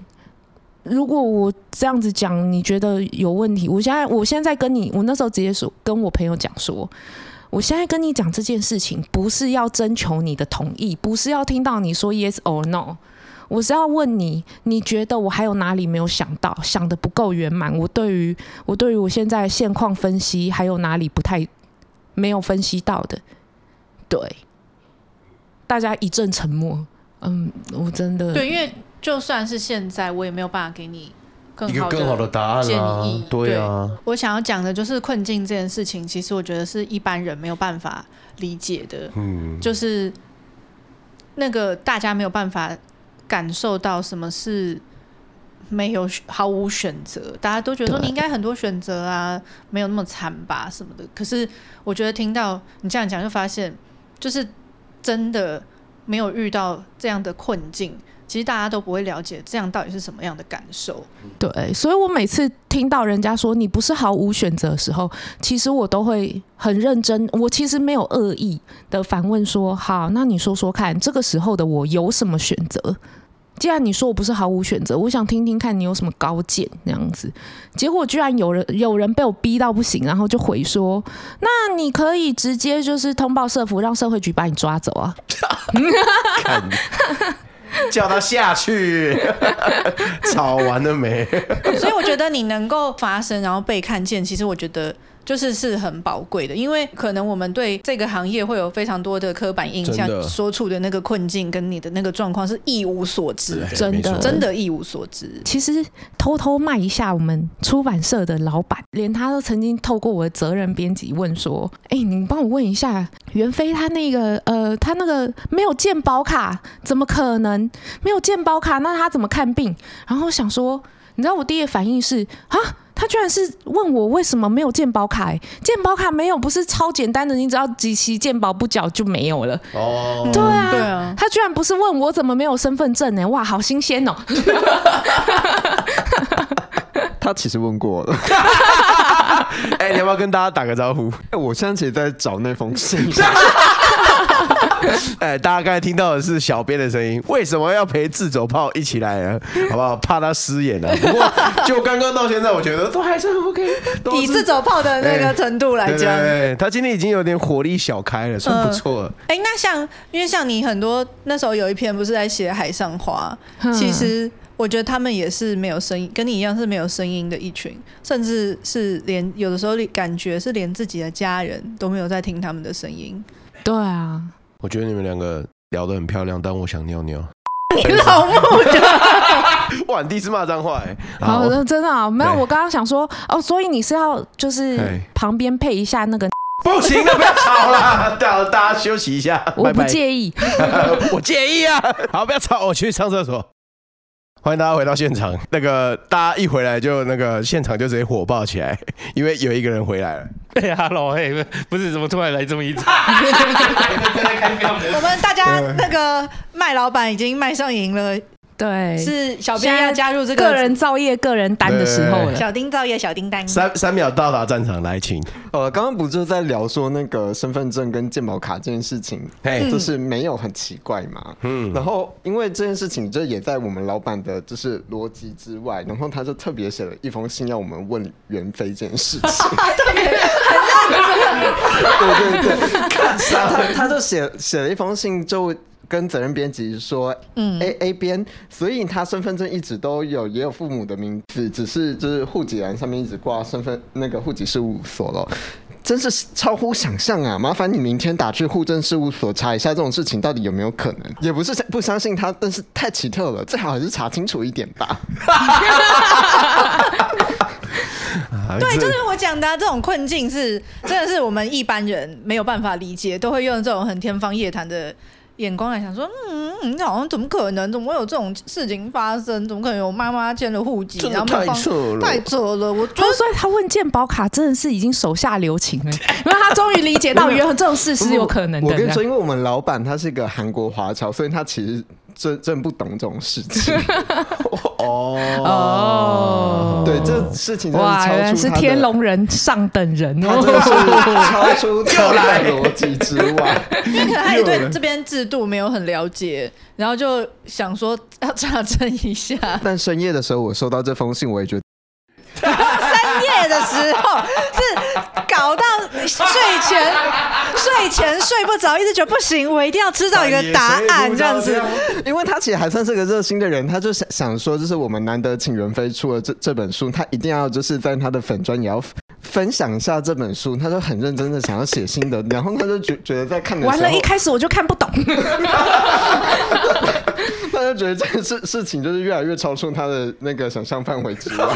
如果我这样子讲，你觉得有问题？我现在，我现在跟你，我那时候直接说，跟我朋友讲说，我现在跟你讲这件事情，不是要征求你的同意，不是要听到你说 yes or no，我是要问你，你觉得我还有哪里没有想到，想的不够圆满？我对于我对于我现在现况分析，还有哪里不太没有分析到的？对，大家一阵沉默。嗯，我真的对，因为。就算是现在，我也没有办法给你更好的更好的答案建议。对啊，我想要讲的就是困境这件事情，其实我觉得是一般人没有办法理解的。嗯，就是那个大家没有办法感受到什么是没有毫无选择，大家都觉得说你应该很多选择啊，没有那么惨吧什么的。可是我觉得听到你这样讲，就发现就是真的没有遇到这样的困境。其实大家都不会了解这样到底是什么样的感受。对，所以我每次听到人家说你不是毫无选择的时候，其实我都会很认真。我其实没有恶意的反问说：“好，那你说说看，这个时候的我有什么选择？既然你说我不是毫无选择，我想听听看你有什么高见那样子。”结果居然有人有人被我逼到不行，然后就回说：“那你可以直接就是通报社福，让社会局把你抓走啊。” 叫他下去，吵完了没？所以我觉得你能够发声，然后被看见，其实我觉得。就是是很宝贵的，因为可能我们对这个行业会有非常多的刻板印象，所处的那个困境跟你的那个状况是一无所知，真的真的一无所知。其实偷偷卖一下，我们出版社的老板，连他都曾经透过我的责任编辑问说：“哎、欸，你帮我问一下，袁飞他那个呃，他那个没有健保卡，怎么可能没有健保卡？那他怎么看病？”然后想说，你知道我第一个反应是啊。他居然是问我为什么没有健保卡？欸，健保卡没有不是超简单的，你只要几期健保不缴就没有了。哦，对啊，对啊。他居然不是问我怎么没有身份证呢？欸？哇，好新鲜哦！他其实问过了。哎、欸，你要不要跟大家打个招呼？哎，我现在其实在找那封信。哎、欸，大家刚才听到的是小编的声音，为什么要陪自走炮一起来呢？好不好？怕他失言了。不过就刚刚到现在，我觉得都还是很 OK。以自走炮的那个程度来讲，对，对，对，他今天已经有点火力小开了，算不错了。哎、呃欸，那像因为像你很多那时候有一篇不是在写海上花，其实我觉得他们也是没有声音，跟你一样是没有声音的一群，甚至是连有的时候感觉是连自己的家人都没有在听他们的声音。对啊。我觉得你们两个聊得很漂亮，但我想尿尿。你老母的！哇，你第一次骂脏话哎！好的，真的啊，没有。我刚刚想说哦，所以你是要就是旁边配一下那个 不行了，不要吵了，大大家休息一下。我不介意，我介意啊。好，不要吵，我去上厕所。欢迎大家回到现场。那个大家一回来就那个现场就直接火爆起来，因为有一个人回来了。对啊，Hello，嘿，不是怎么突然来这么一场？我们大家那个麦老板已经麦上瘾了。对，是小编要加入这个个人造业、个人单的时候了。小丁造业，小丁单。三三秒到达战场，来请。呃，刚刚不就在聊说那个身份证跟健保卡这件事情，嘿，就是没有很奇怪嘛。嗯。然后因为这件事情，就也在我们老板的就是逻辑之外，然后他就特别写了一封信要我们问袁飞这件事情。特别很认真。对对对，看啥？他他就写写了一封信就。跟责任编辑说，嗯，A A 编，所以他身份证一直都有，也有父母的名字，只是就是户籍栏上面一直挂身份那个户籍事务所了，真是超乎想象啊！麻烦你明天打去户政事务所查一下这种事情到底有没有可能，也不是不相信他，但是太奇特了，最好还是查清楚一点吧。对，就是我讲的、啊、这种困境是真的是我们一般人没有办法理解，都会用这种很天方夜谭的。眼光来想说，嗯，你好像怎么可能？怎么会有这种事情发生？怎么可能有妈妈签了户籍？然后太扯了，太扯了！我觉得，所以他问健保卡真的是已经手下留情了，因为他终于理解到原来这种事是有可能的。我跟你说，因为我们老板他是一个韩国华侨，所以他其实。真真不懂这种事情 哦哦，对，这事情哇，原来是天龙人上等人哦，超出跳来逻辑之外，因为可能他也对这边制度没有很了解，然后就想说要查证一下。但深夜的时候，我收到这封信，我也觉得。深夜的时候睡前睡前睡不着，一直觉得不行，我一定要知道一个答案这样子。因为他其实还算是个热心的人，他就想想说，就是我们难得请袁飞出了这这本书，他一定要就是在他的粉专也要分享一下这本书，他就很认真的想要写心得，然后他就觉觉得在看的完了，一开始我就看不懂。他就觉得这个事事情就是越来越超出他的那个想象范围之外，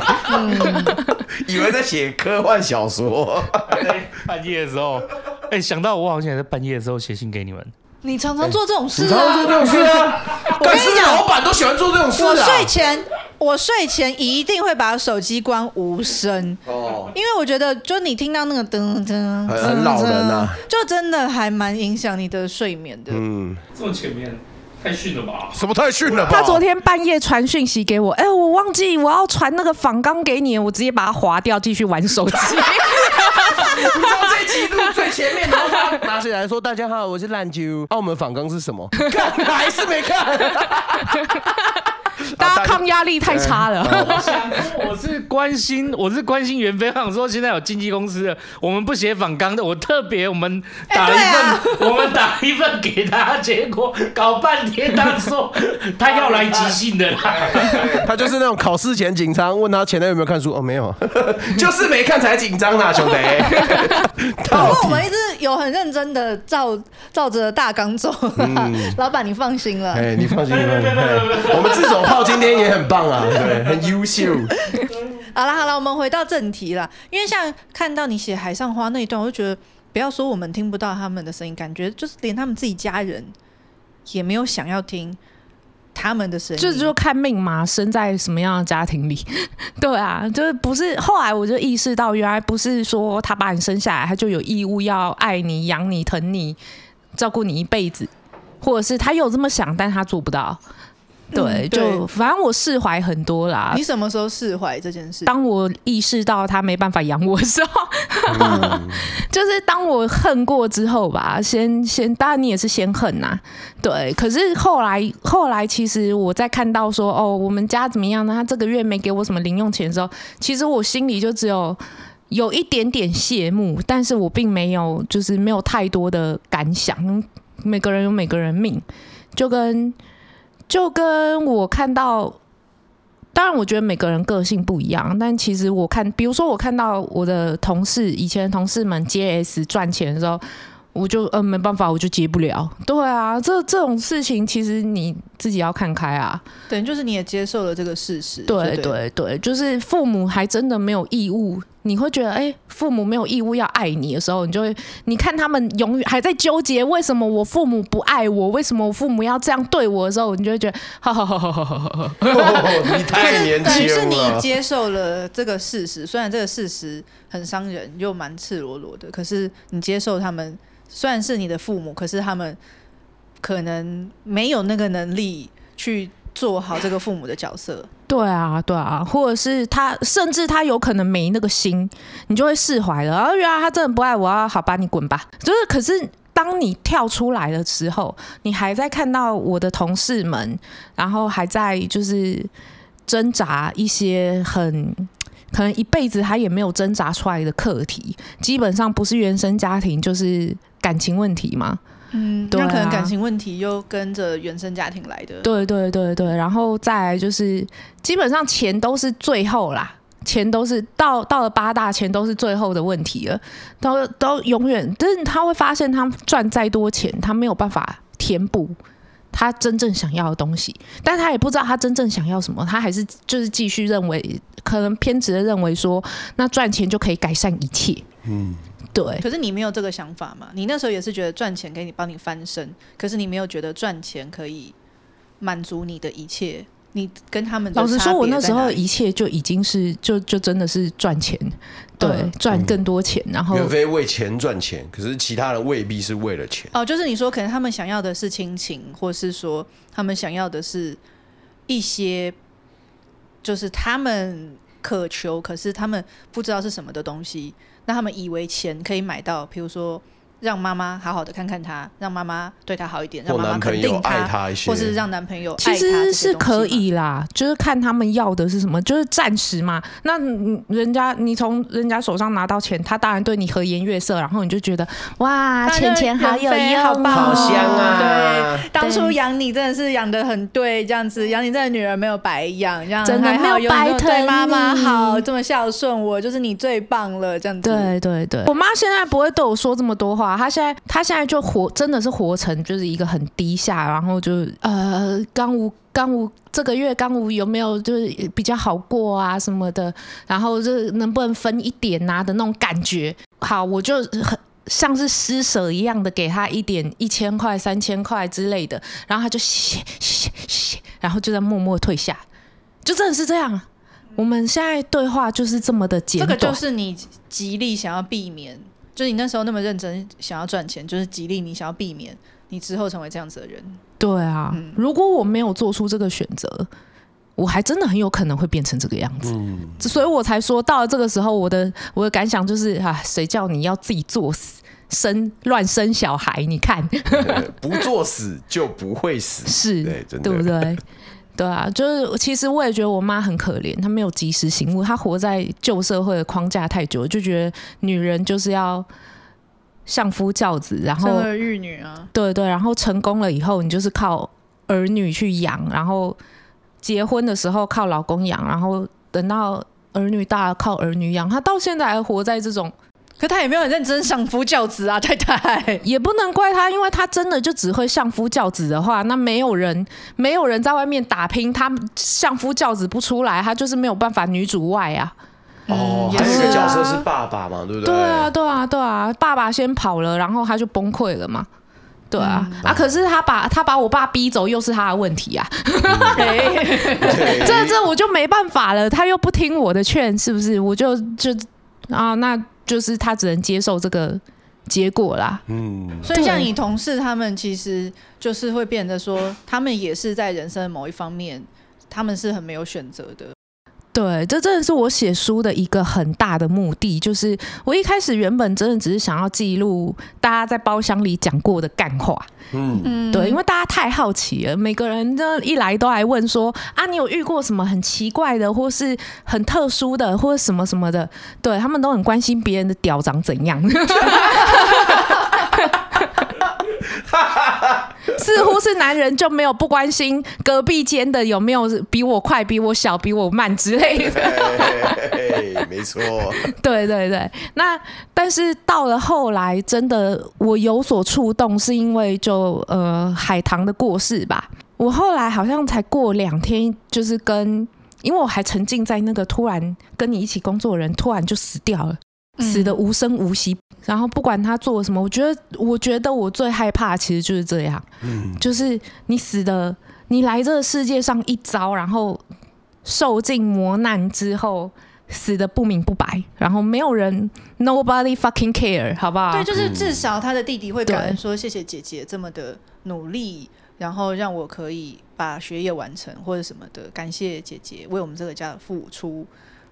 以为在写科幻小说。半夜的时候，哎、欸，想到我好像也在半夜的时候写信给你们。你常常做这种事啊？欸、常常做这种事啊？我跟你讲，老板都喜欢做这种事啊。我睡前，我睡前一定会把手机关无声哦，因为我觉得，就你听到那个噔噔，很老人啊，就真的还蛮影响你的睡眠的。嗯，这么前面。太逊了吧？什么太逊了吧？他昨天半夜传讯息给我，哎、欸，我忘记我要传那个仿纲给你，我直接把它划掉，继续玩手机。你知道这记录最前面，然后他拿起来说：“大家好，我是烂啾。啊”澳门仿纲是什么？看还是没看？大家抗压力太差了。我想说，我是关心，我是关心袁飞，想说现在有经纪公司了，我们不写访纲的，我特别我们打一份，欸啊、我们打一份给他，结果搞半天，他说他要来即兴的啦。他就是那种考试前紧张，问他前男有没有看书，哦，没有，就是没看才紧张呢，兄弟。不过我们一直有很认真的照照着大纲走，嗯、老板你放心了，哎，你放心，我们自走。炮今天也很棒啊，对，很优秀。好了好了，我们回到正题了。因为像看到你写《海上花》那一段，我就觉得不要说我们听不到他们的声音，感觉就是连他们自己家人也没有想要听他们的声音。就是就看命嘛，生在什么样的家庭里。对啊，就是不是。后来我就意识到，原来不是说他把你生下来，他就有义务要爱你、养你、疼你、照顾你一辈子，或者是他有这么想，但他做不到。对，就反正我释怀很多啦。你什么时候释怀这件事？当我意识到他没办法养我的时候，嗯、就是当我恨过之后吧。先先，当然你也是先恨呐、啊。对，可是后来后来，其实我在看到说哦，我们家怎么样呢？他这个月没给我什么零用钱的时候，其实我心里就只有有一点点谢幕，但是我并没有，就是没有太多的感想。每个人有每个人命，就跟。就跟我看到，当然我觉得每个人个性不一样，但其实我看，比如说我看到我的同事以前同事们接 S 赚钱的时候，我就嗯、呃、没办法，我就接不了。对啊，这这种事情其实你自己要看开啊。等于就是你也接受了这个事实。对对对对，就是父母还真的没有义务。你会觉得，哎、欸，父母没有义务要爱你的时候，你就会，你看他们永远还在纠结为什么我父母不爱我，为什么我父母要这样对我的时候，你就会觉得，哈哈哈哈哈哈！你太年轻了。是你接受了这个事实，虽然这个事实很伤人，又蛮赤裸裸的，可是你接受他们，虽然是你的父母，可是他们可能没有那个能力去做好这个父母的角色。对啊，对啊，或者是他，甚至他有可能没那个心，你就会释怀了。然后原来他真的不爱我啊，好吧，你滚吧。就是，可是当你跳出来的时候，你还在看到我的同事们，然后还在就是挣扎一些很可能一辈子他也没有挣扎出来的课题，基本上不是原生家庭就是感情问题嘛。嗯，那可能感情问题又跟着原生家庭来的。对对对对，然后再来就是，基本上钱都是最后啦，钱都是到到了八大，钱都是最后的问题了，都都永远，但是他会发现，他赚再多钱，他没有办法填补他真正想要的东西，但他也不知道他真正想要什么，他还是就是继续认为，可能偏执的认为说，那赚钱就可以改善一切。嗯。对，可是你没有这个想法嘛？你那时候也是觉得赚钱可以帮你翻身，可是你没有觉得赚钱可以满足你的一切。你跟他们老实说，我那时候一切就已经是就就真的是赚钱，对，赚、嗯、更多钱。然后岳飞为钱赚钱，可是其他人未必是为了钱。哦，就是你说，可能他们想要的是亲情，或是说他们想要的是一些，就是他们渴求，可是他们不知道是什么的东西。那他们以为钱可以买到，比如说。让妈妈好好的看看他，让妈妈对他好一点，让妈妈肯定他，他或是让男朋友爱他，其实是可以啦，就是看他们要的是什么，就是暂时嘛。那人家你从人家手上拿到钱，他当然对你和颜悦色，然后你就觉得哇，钱钱好有用，好棒，好香啊！对，当初养你真的是养的很对，这样子养你这个女儿没有白养，这样真的没有白疼对妈妈好，这么孝顺我，就是你最棒了，这样子。对对对，我妈现在不会对我说这么多话。啊他现在，他现在就活，真的是活成就是一个很低下，然后就呃，刚无刚无这个月刚无有没有就是比较好过啊什么的，然后就能不能分一点啊的那种感觉。好，我就很像是施舍一样的给他一点一千块、三千块之类的，然后他就谢谢谢，然后就在默默退下，就真的是这样。我们现在对话就是这么的简短，这个就是你极力想要避免。就你那时候那么认真想要赚钱，就是极力你想要避免你之后成为这样子的人。对啊，嗯、如果我没有做出这个选择，我还真的很有可能会变成这个样子。嗯、所以我才说到了这个时候，我的我的感想就是啊，谁叫你要自己作死，生乱生小孩？你看，不作死就不会死，是对，对不对？对啊，就是其实我也觉得我妈很可怜，她没有及时醒悟，她活在旧社会的框架太久，就觉得女人就是要相夫教子，然后生儿育女啊，对对，然后成功了以后，你就是靠儿女去养，然后结婚的时候靠老公养，然后等到儿女大了靠儿女养，她到现在还活在这种。可他也没有很认真相夫教子啊，太太也不能怪他，因为他真的就只会相夫教子的话，那没有人没有人在外面打拼，他相夫教子不出来，他就是没有办法女主外啊。哦，还有一个角色是爸爸嘛，对不对？对啊，对啊，对啊，爸爸先跑了，然后他就崩溃了嘛。对啊，嗯、啊，可是他把他把我爸逼走，又是他的问题啊。这这我就没办法了，他又不听我的劝，是不是？我就就啊那。就是他只能接受这个结果啦。嗯，所以像你同事他们，其实就是会变得说，他们也是在人生的某一方面，他们是很没有选择的。对，这真的是我写书的一个很大的目的，就是我一开始原本真的只是想要记录大家在包厢里讲过的干话，嗯，对，因为大家太好奇了，每个人都一来都来问说啊，你有遇过什么很奇怪的，或是很特殊的，或者什么什么的，对，他们都很关心别人的屌长怎样。似乎是男人就没有不关心隔壁间的有没有比我快、比我小、比我慢之类的。没错。对对对，那但是到了后来，真的我有所触动，是因为就呃海棠的过世吧。我后来好像才过两天，就是跟，因为我还沉浸在那个突然跟你一起工作的人突然就死掉了，嗯、死的无声无息。然后不管他做了什么，我觉得，我觉得我最害怕其实就是这样，嗯，就是你死的，你来这个世界上一遭，然后受尽磨难之后。死的不明不白，然后没有人，nobody fucking care，好不好？对，就是至少他的弟弟会感恩说谢谢姐姐这么的努力，然后让我可以把学业完成或者什么的，感谢姐姐为我们这个家的付出，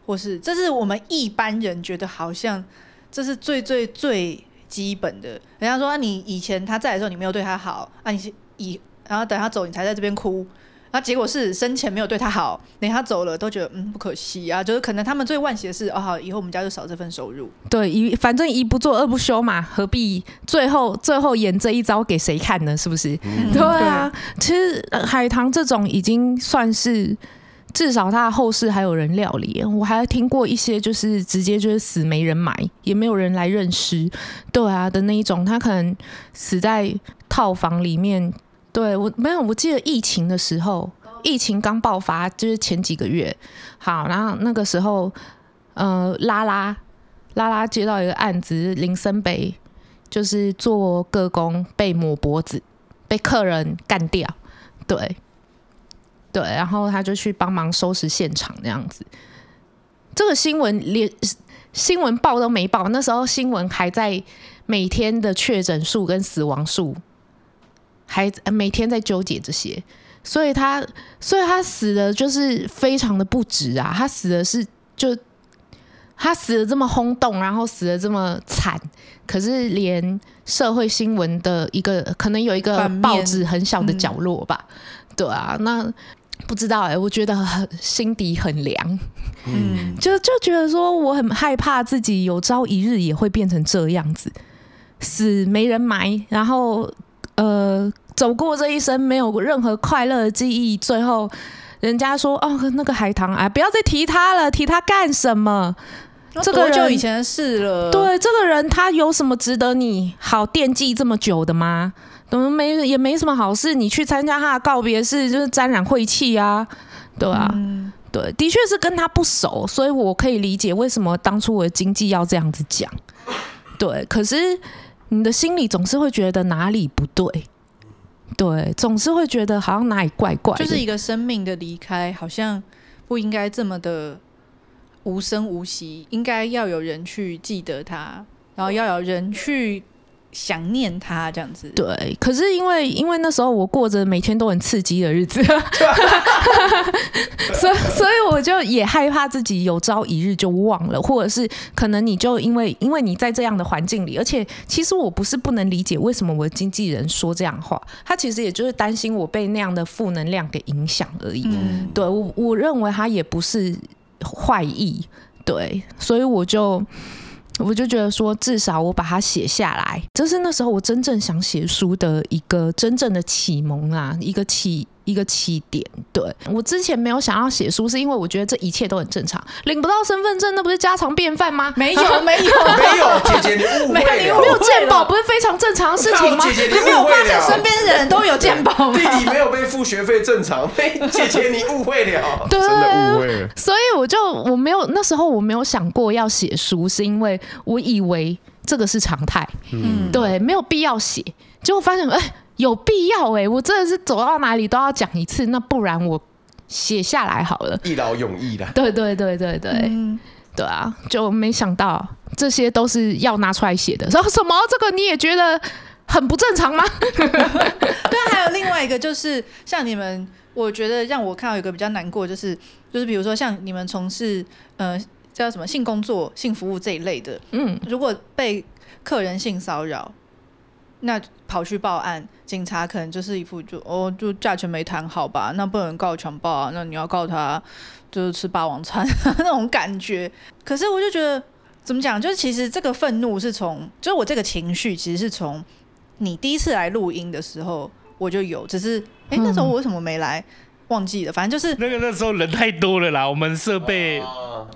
或是这是我们一般人觉得好像这是最最最基本的。人家说啊，你以前他在的时候你没有对他好，啊，你以然后等他走你才在这边哭。那结果是生前没有对他好，等他走了都觉得嗯不可惜啊，就是可能他们最惋惜的是哦好，以后我们家就少这份收入。对，一反正一不做二不休嘛，何必最后最后演这一招给谁看呢？是不是？嗯、对啊，对其实海棠这种已经算是至少他的后事还有人料理。我还听过一些就是直接就是死没人埋，也没有人来认尸，对啊的那一种，他可能死在套房里面。对我没有，我记得疫情的时候，疫情刚爆发，就是前几个月。好，然后那个时候，呃，拉拉拉拉接到一个案子，林森北就是做个工被抹脖子，被客人干掉。对对，然后他就去帮忙收拾现场那样子。这个新闻连新闻报都没报，那时候新闻还在每天的确诊数跟死亡数。还每天在纠结这些，所以他，所以他死的就是非常的不值啊！他死的是就他死的这么轰动，然后死的这么惨，可是连社会新闻的一个可能有一个报纸很小的角落吧，嗯、对啊，那不知道哎、欸，我觉得很心底很凉，嗯，就就觉得说我很害怕自己有朝一日也会变成这样子，死没人埋，然后。呃，走过这一生没有任何快乐的记忆，最后人家说哦，那个海棠啊，不要再提他了，提他干什么？这个人就以前的事了。对，这个人他有什么值得你好惦记这么久的吗？怎么没也没什么好事？你去参加他的告别式，就是沾染晦气啊，对啊，嗯、对，的确是跟他不熟，所以我可以理解为什么当初我的经纪要这样子讲。对，可是。你的心里总是会觉得哪里不对，对，总是会觉得好像哪里怪怪的。就是一个生命的离开，好像不应该这么的无声无息，应该要有人去记得他，然后要有人去。想念他这样子，对。可是因为因为那时候我过着每天都很刺激的日子，所以所以我就也害怕自己有朝一日就忘了，或者是可能你就因为因为你在这样的环境里，而且其实我不是不能理解为什么我的经纪人说这样话，他其实也就是担心我被那样的负能量给影响而已。嗯、对我我认为他也不是坏意，对，所以我就。我就觉得说，至少我把它写下来，这是那时候我真正想写书的一个真正的启蒙啊，一个启。一个起点，对，我之前没有想要写书，是因为我觉得这一切都很正常。领不到身份证，那不是家常便饭吗？没有，没有，没有，姐姐你误会了。没有，没有健保不是非常正常的事情吗？姐姐你误会了。你没有发现身边人都有健保吗？弟弟没有被付学费正常。姐姐你误会了，对，真的误会了。所以我就我没有那时候我没有想过要写书，是因为我以为这个是常态，嗯，对，没有必要写。结果发现，哎。有必要哎、欸，我真的是走到哪里都要讲一次，那不然我写下来好了，一劳永逸的。对对对对对，嗯、对啊，就没想到这些都是要拿出来写的。说 什么？这个你也觉得很不正常吗？对，还有另外一个就是像你们，我觉得让我看到一个比较难过，就是就是比如说像你们从事呃叫什么性工作、性服务这一类的，嗯，如果被客人性骚扰。那跑去报案，警察可能就是一副就哦，就价钱没谈好吧，那不能告强暴啊，那你要告他就是吃霸王餐 那种感觉。可是我就觉得怎么讲，就是其实这个愤怒是从，就是我这个情绪其实是从你第一次来录音的时候我就有，只是哎、欸、那时候我为什么没来？忘记了，反正就是那个那时候人太多了啦，我们设备。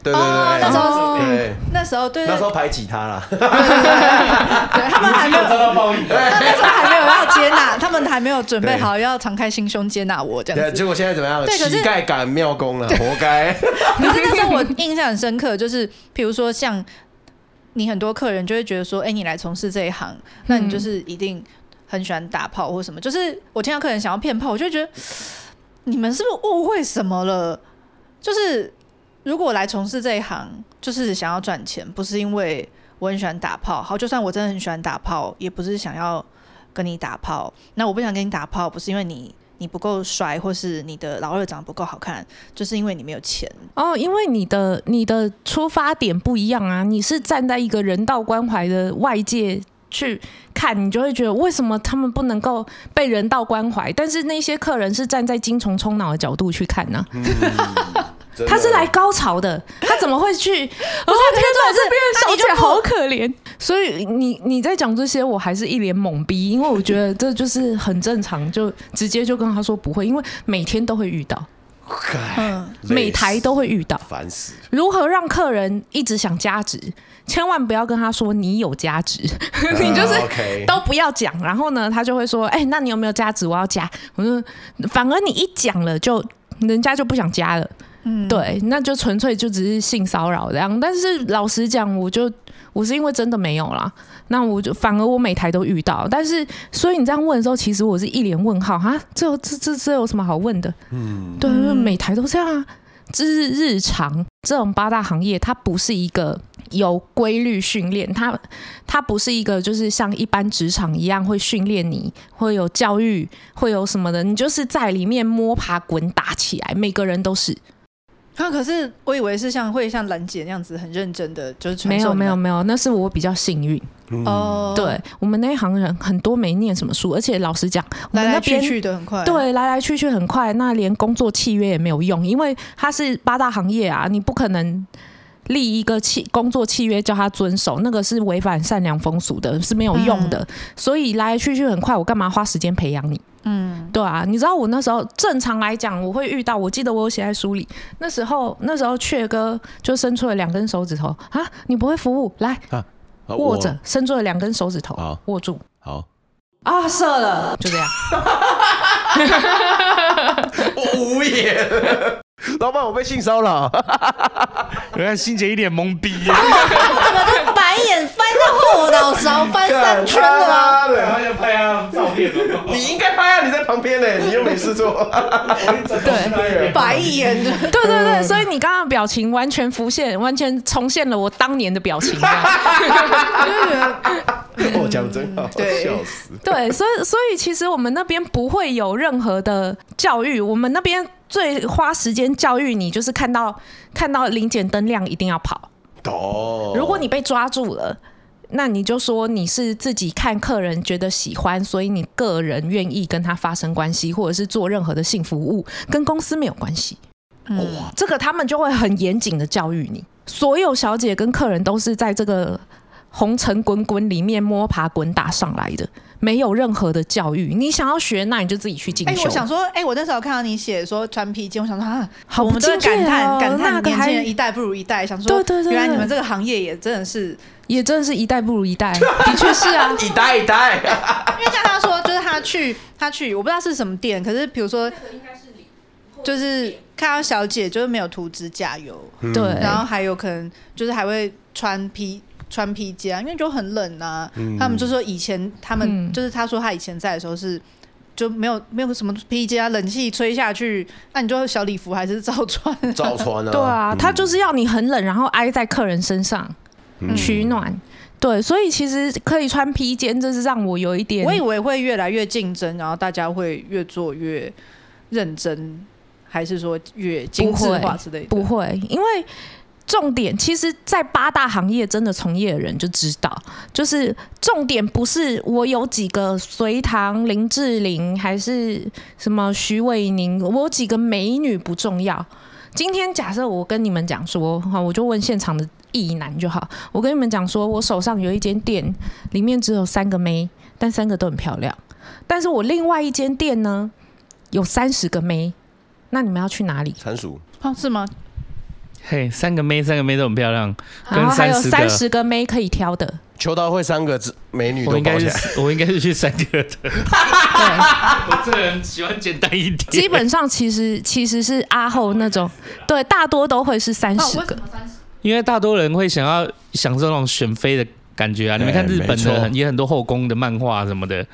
对对对，哦那时候对，那时候对对那时候排挤他了，对，他们还没有，遭到报应。他那时候还没有要接纳，他们还没有准备好要敞开心胸接纳我这对，样子。结果现在怎么样？对乞丐赶庙公了，活该。可是那时候我印象很深刻，就是比如说像你很多客人就会觉得说，哎，你来从事这一行，那你就是一定很喜欢打炮或什么。就是我听到客人想要骗炮，我就觉得你们是不是误会什么了？就是。如果来从事这一行，就是想要赚钱，不是因为我很喜欢打炮。好，就算我真的很喜欢打炮，也不是想要跟你打炮。那我不想跟你打炮，不是因为你你不够帅，或是你的老二长得不够好看，就是因为你没有钱。哦，因为你的你的出发点不一样啊，你是站在一个人道关怀的外界去看，你就会觉得为什么他们不能够被人道关怀？但是那些客人是站在精虫充脑的角度去看呢、啊。嗯他是来高潮的，他怎么会去？我说天哪，这边小姐好可怜。所以你你在讲这些，我还是一脸懵逼，因为我觉得这就是很正常，就直接就跟他说不会，因为每天都会遇到，嗯，每台都会遇到，烦死。如何让客人一直想加值？千万不要跟他说你有加值，你就是都不要讲。然后呢，他就会说：“哎，那你有没有加值？我要加。”我说：“反而你一讲了，就人家就不想加了。”嗯，对，那就纯粹就只是性骚扰这样。但是老实讲，我就我是因为真的没有啦，那我就反而我每台都遇到。但是所以你这样问的时候，其实我是一脸问号哈，这这这这有什么好问的？嗯，对，每台都这样啊。这是日常，这种八大行业它不是一个有规律训练，它它不是一个就是像一般职场一样会训练你，会有教育，会有什么的，你就是在里面摸爬滚打起来，每个人都是。啊！可是我以为是像会像兰姐那样子很认真的，就是没有没有没有，那是我比较幸运哦。对，我们那一行人很多没念什么书，而且老实讲，来来去去的很快。对，来来去去很快，那连工作契约也没有用，因为他是八大行业啊，你不可能立一个契工作契约叫他遵守，那个是违反善良风俗的，是没有用的。所以来来去去很快，我干嘛花时间培养你？嗯，对啊，你知道我那时候正常来讲，我会遇到，我记得我有写在书里，那时候那时候雀哥就伸出了两根手指头啊，你不会服务，来、啊、握着，伸出了两根手指头，好。握住，好啊，射了，就这样，我无言，老板，我被性骚扰，原来欣姐一脸懵逼。白眼翻到后脑勺翻三圈了吗！对，他要拍啊照片你应该拍啊！你在旁边呢，你又没事做。对，白眼。对对对，所以你刚刚表情完全浮现，完全重现了我当年的表情。我讲真好，笑死。对，所以所以其实我们那边不会有任何的教育，我们那边最花时间教育你，就是看到看到零检灯亮一定要跑。哦，如果你被抓住了，那你就说你是自己看客人觉得喜欢，所以你个人愿意跟他发生关系，或者是做任何的性服务，跟公司没有关系。哇，这个他们就会很严谨的教育你。所有小姐跟客人都是在这个红尘滚滚里面摸爬滚打上来的。没有任何的教育，你想要学，那你就自己去进修。哎，我想说，哎，我那时候看到你写说穿皮筋，我想说啊，好我们都感叹感叹那个年轻人一代不如一代，想说，对对对，原来你们这个行业也真的是，也真的是一代不如一代，的确是啊，一代一代。因为像他说，就是他去他去，我不知道是什么店，可是比如说，就是看到小姐就是没有涂指甲油，对，然后还有可能就是还会穿披。穿披肩啊，因为就很冷啊。嗯、他们就说以前他们、嗯、就是他说他以前在的时候是就没有没有什么披肩啊，冷气吹下去，那你就小礼服还是照穿，照穿啊。对啊，他就是要你很冷，然后挨在客人身上、嗯、取暖。对，所以其实可以穿披肩，这是让我有一点。我以为会越来越竞争，然后大家会越做越认真，还是说越精致化之类的？不会，因为。重点其实，在八大行业真的从业的人就知道，就是重点不是我有几个隋唐、林志玲还是什么徐伟宁，我有几个美女不重要。今天假设我跟你们讲说，哈，我就问现场的异男就好，我跟你们讲说，我手上有一间店，里面只有三个妹，但三个都很漂亮。但是我另外一间店呢，有三十个妹，那你们要去哪里？参数哦，是吗？嘿，三个妹，三个妹都很漂亮，然后还有三十十个妹可以挑的。秋刀会三个美女我应该是我应该是去三个的。对，我这个人喜欢简单一点。基本上其实其实是阿后那种，对，大多都会是三十个。因为大多人会想要享受那种选妃的感觉啊！你们看日本的也很多后宫的漫画什么的，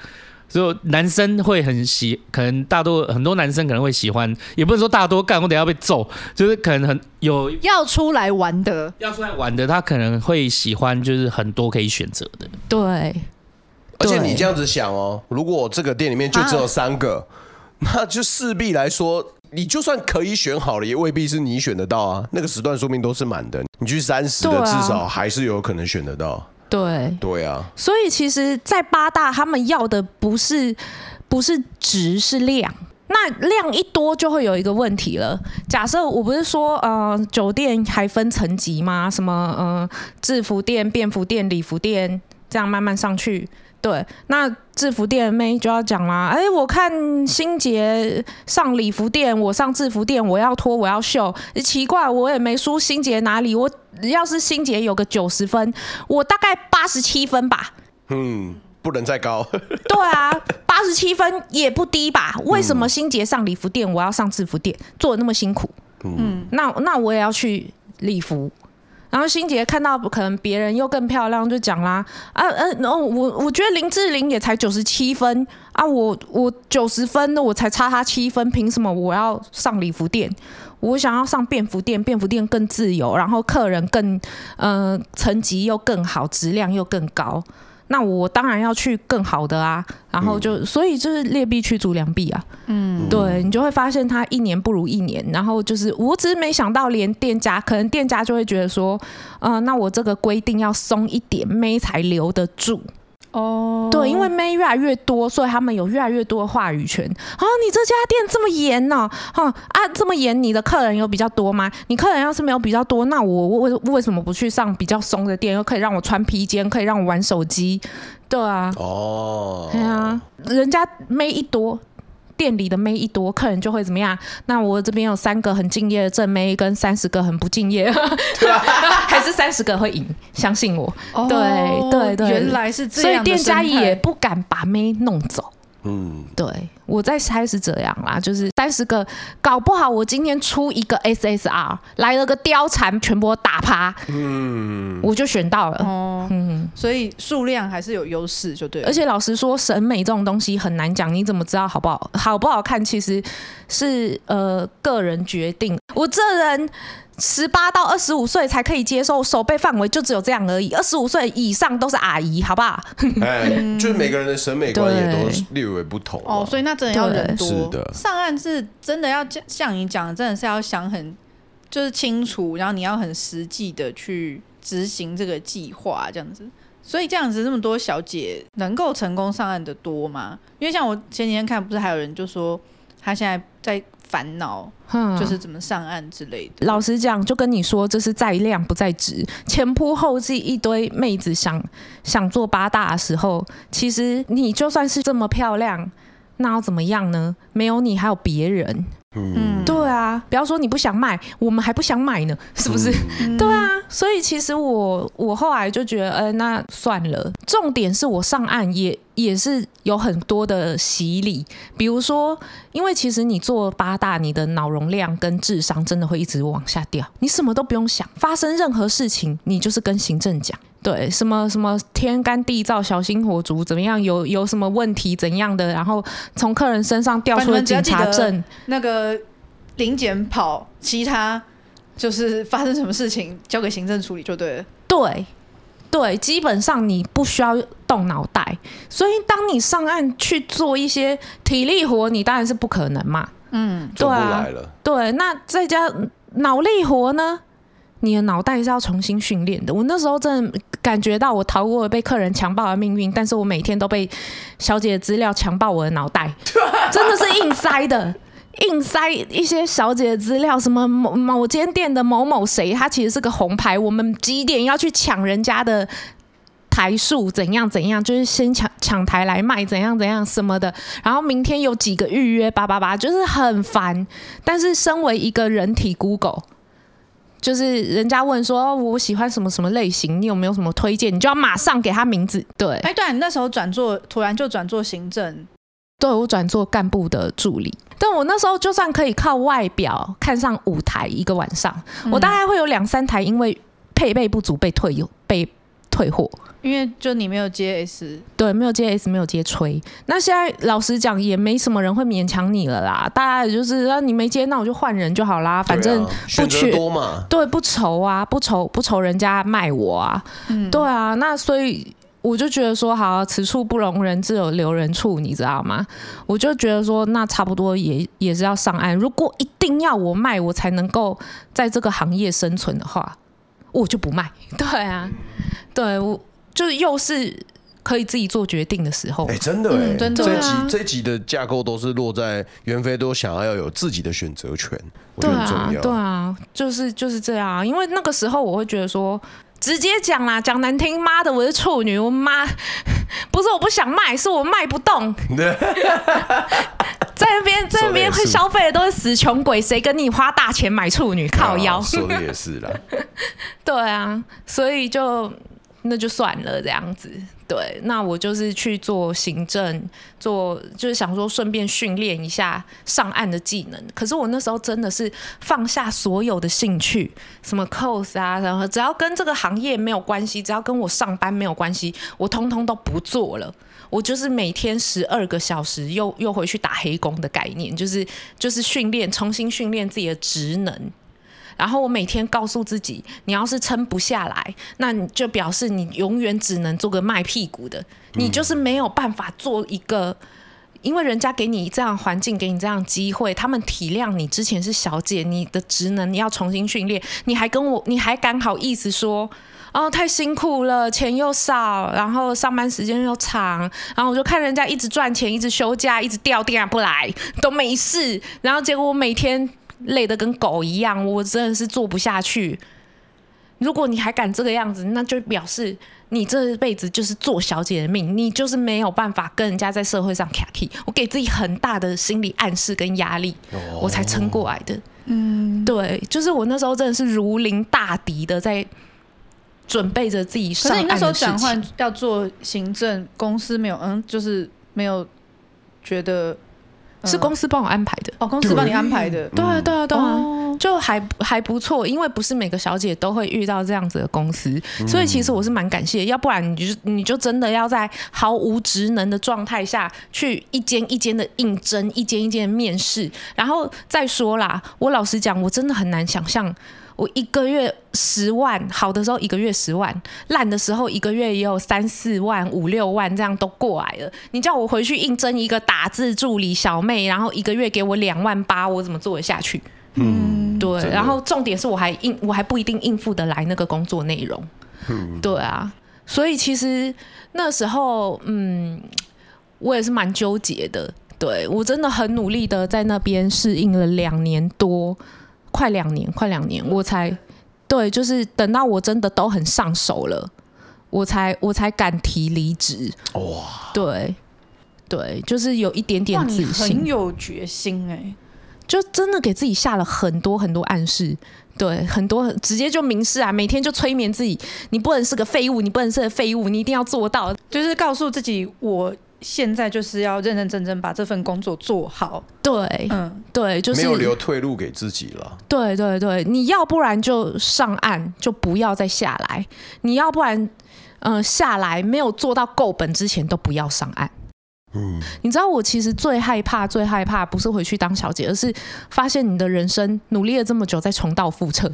所以男生会很喜，可能大多很多男生可能会喜欢，也不能说大多干，我等下要被揍，就是可能很有要出来玩的，要出来玩的，他可能会喜欢，就是很多可以选择的。对，而且你这样子想哦，如果这个店里面就只有三个，那就势必来说。你就算可以选好了，也未必是你选得到啊。那个时段说明都是满的，你去三十的，至少还是有可能选得到。对对啊，所以其实，在八大他们要的不是不是值是量，那量一多就会有一个问题了。假设我不是说呃酒店还分层级吗？什么呃制服店、便服店、礼服店这样慢慢上去。对，那制服店妹就要讲啦。哎，我看新杰上礼服店，我上制服店，我要脱，我要秀。奇怪，我也没输心杰哪里。我要是新杰有个九十分，我大概八十七分吧。嗯，不能再高。对啊，八十七分也不低吧？为什么新杰上礼服店，我要上制服店，做的那么辛苦？嗯，那那我也要去礼服。然后心杰看到可能别人又更漂亮，就讲啦啊嗯、啊，然后我我觉得林志玲也才九十七分啊，我我九十分，我才差她七分，凭什么我要上礼服店？我想要上便服店，便服店更自由，然后客人更嗯层级又更好，质量又更高。那我当然要去更好的啊，然后就、嗯、所以就是劣币驱逐良币啊，嗯，对你就会发现它一年不如一年，然后就是我只是没想到连店家可能店家就会觉得说，呃，那我这个规定要松一点，妹才留得住。哦，对，因为妹越来越多，所以他们有越来越多的话语权。啊，你这家店这么严呢？哈啊，这么严，你的客人有比较多吗？你客人要是没有比较多，那我为为什么不去上比较松的店，又可以让我穿披肩，可以让我玩手机？对啊，哦，对啊，人家妹一多。店里的妹一多，客人就会怎么样？那我这边有三个很敬业的正妹，跟三十个很不敬业，还是三十个会赢？相信我。哦、对对对，原来是这样。所以店家也不敢把妹弄走。嗯，对，我在猜是这样啦，就是三十个，搞不好我今天出一个 SSR 来了个貂蝉，全部打趴，嗯，我就选到了。哦，嗯，所以数量还是有优势，就对。而且老实说，审美这种东西很难讲，你怎么知道好不好？好不好看，其实是呃个人决定。我这人。十八到二十五岁才可以接受，手背范围就只有这样而已。二十五岁以上都是阿姨，好不好？哎，就是每个人的审美观也都略微不同哦，所以那真的要人多。是的，上岸是真的要像你讲的，真的是要想很就是清楚，然后你要很实际的去执行这个计划，这样子。所以这样子这么多小姐能够成功上岸的多吗？因为像我前几天看，不是还有人就说他现在在。烦恼，就是怎么上岸之类的。老实讲，就跟你说，这是在量不在值。前仆后继一堆妹子想想做八大的时候，其实你就算是这么漂亮，那要怎么样呢？没有你，还有别人。嗯，对啊，不要说你不想买，我们还不想买呢，是不是？嗯、对啊，所以其实我我后来就觉得，呃，那算了。重点是我上岸也也是有很多的洗礼，比如说，因为其实你做八大，你的脑容量跟智商真的会一直往下掉，你什么都不用想，发生任何事情，你就是跟行政讲。对，什么什么天干地燥，小心火烛，怎么样？有有什么问题怎样的？然后从客人身上调出了警察证，那个临检跑，其他就是发生什么事情交给行政处理就对了。对对，基本上你不需要动脑袋，所以当你上岸去做一些体力活，你当然是不可能嘛。嗯，对啊，对，那在家脑力活呢？你的脑袋是要重新训练的。我那时候真的感觉到我逃过了被客人强暴的命运，但是我每天都被小姐的资料强暴我的脑袋，真的是硬塞的，硬塞一些小姐的资料，什么某某间店的某某谁，他其实是个红牌，我们几点要去抢人家的台数怎样怎样，就是先抢抢台来卖怎样怎样什么的，然后明天有几个预约，叭叭叭，就是很烦。但是身为一个人体 Google，就是人家问说我喜欢什么什么类型，你有没有什么推荐？你就要马上给他名字。对，哎，对啊，你那时候转做，突然就转做行政。对，我转做干部的助理，但我那时候就算可以靠外表看上五台一个晚上，嗯、我大概会有两三台因为配备不足被退被退货，因为就你没有接 S，对，没有接 S，没有接吹。那现在老实讲，也没什么人会勉强你了啦，大概就是那你没接，那我就换人就好啦，反正不缺、啊、多嘛，对，不愁啊，不愁不愁人家卖我啊，嗯、对啊，那所以。我就觉得说，好，此处不容人，自有留人处，你知道吗？我就觉得说，那差不多也也是要上岸。如果一定要我卖，我才能够在这个行业生存的话，我就不卖。对啊，对我就是又是可以自己做决定的时候。哎、欸，真的哎、欸，真的、啊。这集这集的架构都是落在袁飞都想要有自己的选择权，我觉得很重要。对啊，对啊，就是就是这样。因为那个时候我会觉得说。直接讲啦，讲难听，妈的，我是处女，我妈 不是我不想卖，是我卖不动。在那边，在那边会消费的都是死穷鬼，谁跟你花大钱买处女？靠腰。说的也是啦。对啊，所以就那就算了，这样子。对，那我就是去做行政，做就是想说顺便训练一下上岸的技能。可是我那时候真的是放下所有的兴趣，什么 cos 啊，然后只要跟这个行业没有关系，只要跟我上班没有关系，我通通都不做了。我就是每天十二个小时又又回去打黑工的概念，就是就是训练，重新训练自己的职能。然后我每天告诉自己，你要是撑不下来，那你就表示你永远只能做个卖屁股的，你就是没有办法做一个，因为人家给你这样环境，给你这样机会，他们体谅你之前是小姐，你的职能你要重新训练，你还跟我，你还敢好意思说，哦，太辛苦了，钱又少，然后上班时间又长，然后我就看人家一直赚钱，一直休假，一直掉电不来，都没事，然后结果我每天。累得跟狗一样，我真的是做不下去。如果你还敢这个样子，那就表示你这辈子就是做小姐的命，你就是没有办法跟人家在社会上卡 key。我给自己很大的心理暗示跟压力，我才撑过来的。嗯，对，就是我那时候真的是如临大敌的在准备着自己上岸的事情。可是你那时候转换要做行政，公司没有，嗯，就是没有觉得。是公司帮我安排的。哦，公司帮你安排的，对啊，对啊，对啊，就还还不错，因为不是每个小姐都会遇到这样子的公司，所以其实我是蛮感谢，要不然你就你就真的要在毫无职能的状态下去一间一间的应征，一间一间的面试，然后再说啦，我老实讲，我真的很难想象。我一个月十万，好的时候一个月十万，烂的时候一个月也有三四万、五六万这样都过来了。你叫我回去应征一个打字助理小妹，然后一个月给我两万八，我怎么做得下去？嗯，对。然后重点是我还应，我还不一定应付得来那个工作内容。嗯，对啊。所以其实那时候，嗯，我也是蛮纠结的。对，我真的很努力的在那边适应了两年多。快两年，快两年，我才对，就是等到我真的都很上手了，我才我才敢提离职。哇，对对，就是有一点点自信，很有决心哎、欸，就真的给自己下了很多很多暗示，对，很多直接就明示啊，每天就催眠自己，你不能是个废物，你不能是个废物，你一定要做到，就是告诉自己我。现在就是要认认真真把这份工作做好。对，嗯，对，就是没有留退路给自己了。对对对，你要不然就上岸，就不要再下来；你要不然，嗯、呃，下来没有做到够本之前，都不要上岸。嗯，你知道我其实最害怕、最害怕不是回去当小姐，而是发现你的人生努力了这么久，再重蹈覆辙。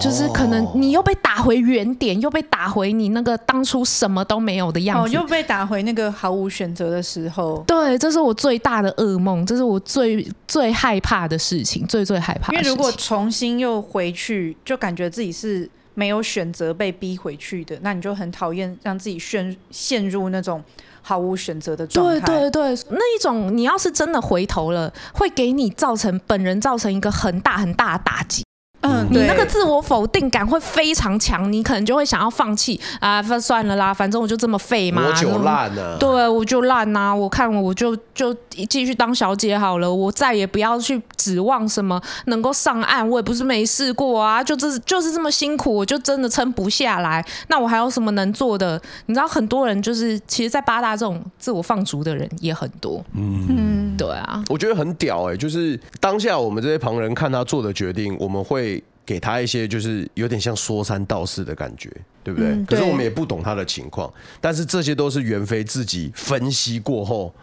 就是可能你又被打回原点，又被打回你那个当初什么都没有的样子，哦，又被打回那个毫无选择的时候。对，这是我最大的噩梦，这是我最最害怕的事情，最最害怕的事情。因为如果重新又回去，就感觉自己是没有选择被逼回去的，那你就很讨厌让自己陷陷入那种毫无选择的状态。对对对，那一种你要是真的回头了，会给你造成本人造成一个很大很大的打击。嗯，你那个自我否定感会非常强，你可能就会想要放弃啊，算了啦，反正我就这么废嘛，我就烂了。对，我就烂呐、我看我就就继续当小姐好了，我再也不要去指望什么能够上岸，我也不是没试过啊，就这就是这么辛苦，我就真的撑不下来。那我还有什么能做的？你知道，很多人就是其实，在八大这种自我放逐的人也很多。嗯，对啊，我觉得很屌哎、欸，就是当下我们这些旁人看他做的决定，我们会给他一些就是有点像说三道四的感觉，对不对？嗯对可是我们也不懂他的情况，但是这些都是袁飞自己分析过后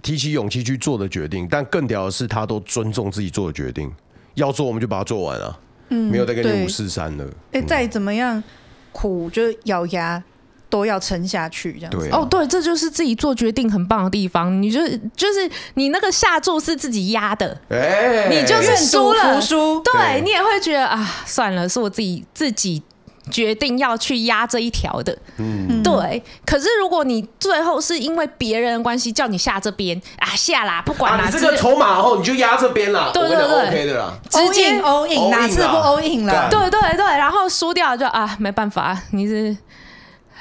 提起勇气去做的决定。但更屌的是，他都尊重自己做的决定，要做我们就把它做完啊，没有再跟你五四三了。哎，再怎么样苦，就咬牙都要撑下去，这样子。哦，对，这就是自己做决定很棒的地方。你就就是你那个下注是自己压的，哎、你就是输了对对你也会觉得啊，算了，是我自己自己决定要去压这一条的。嗯，对，可是如果你最后是因为别人的关系叫你下这边啊，下啦，不管啦，啊，你这个直筹码后你就压这边啦，对对对 OK 的啦。直接 all in，all in，哪次不 all in 了？对对对，然后输掉就啊，没办法，你是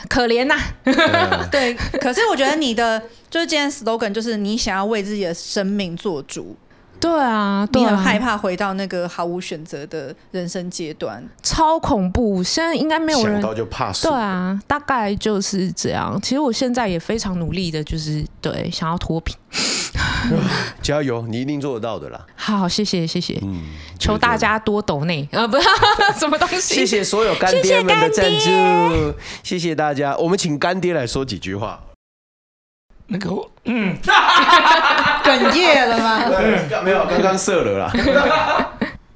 可怜呐、对，可是我觉得你的就是今天 slogan 就是你想要为自己的生命做主，对啊，对啊你很害怕回到那个毫无选择的人生阶段。超恐怖。现在应该没有人想到就怕死。对啊，大概就是这样。其实我现在也非常努力的，就是对想要脱贫。加油，你一定做得到的啦。好，谢谢谢谢，嗯，求大家多抖内啊，不是 什么东西。谢谢所有干爹们的赞助，谢谢大家。我们请干爹来说几句话。那个嗯，哽咽了吗？没有，刚刚射了啦。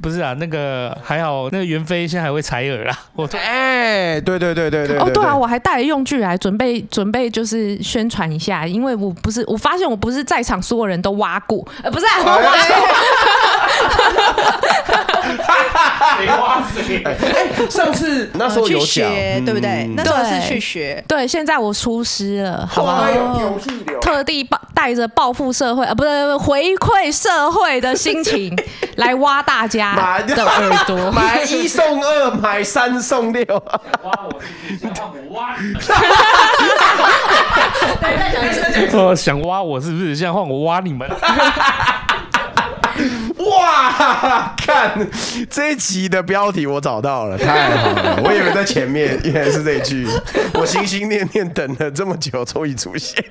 不是啊，那个还好，那个袁飞现在还会采耳啦。我哎，对对对对对。哦，对啊，我还带了用具来准备准备，就是宣传一下，因为我不是，我发现我不是在场所有人都挖过，呃，不是、啊，我挖过。谁挖谁？上次那时候有去学讲，对不对？嗯那时候是去学。对，现在我出师了，好不好？有气流。特地报带着报复社会啊，不是回馈社会的心情 来挖大家的耳朵，买一送二，买三送六。挖我是不是想我挖你？哦，想挖我是不是？现在换我挖你们？哇！看这一集的标题我找到了，太好了！我以为在前面，原来是这一句。我心心念念等了这么久，终于出现。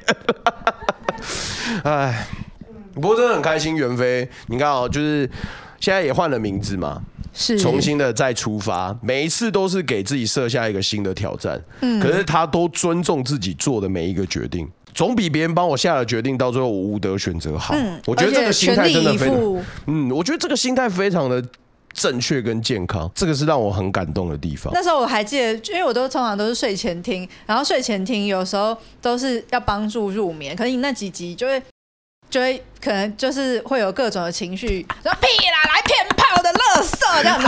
哎，不过真的很开心，袁飞，你看哦，就是现在也换了名字嘛，是重新的再出发，每一次都是给自己设下一个新的挑战。嗯，可是他都尊重自己做的每一个决定，总比别人帮我下了决定，到最后我无得选择好。嗯，我觉得这个心态真的非常嗯，我觉得这个心态非常的正确跟健康，这个是让我很感动的地方。那时候我还记得，因为我都通常都是睡前听，然后睡前听有时候都是要帮助入眠，可是你那几集就会就会可能就是会有各种的情绪，说屁啦，来骗炮的垃圾这样子，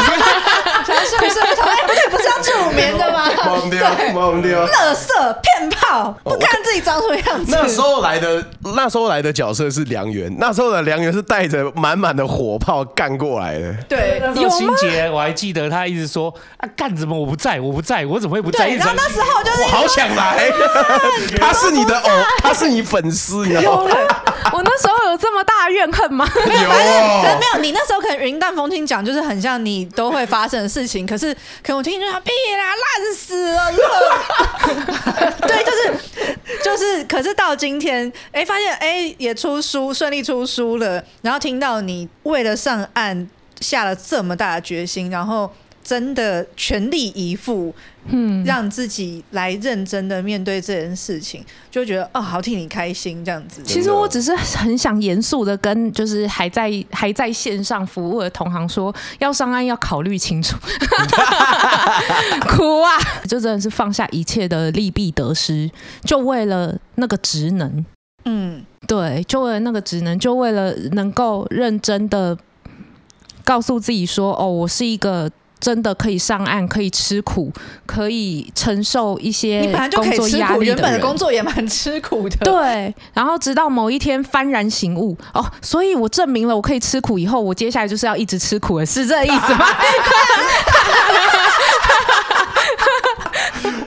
想睡睡睡，哎，不对，不是要助眠的吗？忘掉，对，忘掉。垃圾骗炮，不看自己长什么样子。那时候来的，那时候来的角色是梁元，那时候的梁元是带着满满的火炮干过来的。对，那时候心杰我还记得他一直说啊，干什么我不在，我不在，我怎么会不在？对，然后那时候就是我好想来，他是你的偶，他是你粉丝，你知道吗？我那时候有这么大的怨恨吗？有可能哦没有，你那时候可能云淡风轻讲，就是很像你都会发生的事情。可是，可能我听就说屁啦，烂死了，对，就是就是，可是到今天，哎、欸，发现哎、欸、也出书，顺利出书了，然后听到你为了上岸下了这么大的决心，然后真的全力以赴，嗯，让自己来认真的面对这件事情，就觉得哦，好替你开心这样子。其实我只是很想严肃的跟就是还在还在线上服务的同行说，要上岸要考虑清楚，苦啊！就真的是放下一切的利弊得失，就为了那个职能，嗯，对，就为了那个职能，就为了能够认真的告诉自己说，哦，我是一个真的可以上岸，可以吃苦，可以承受一些你本来就可以工作吃苦，压力原本的工作也蛮吃苦的。对，然后直到某一天幡然醒悟，哦，所以我证明了我可以吃苦，以后我接下来就是要一直吃苦了，是这个意思吗？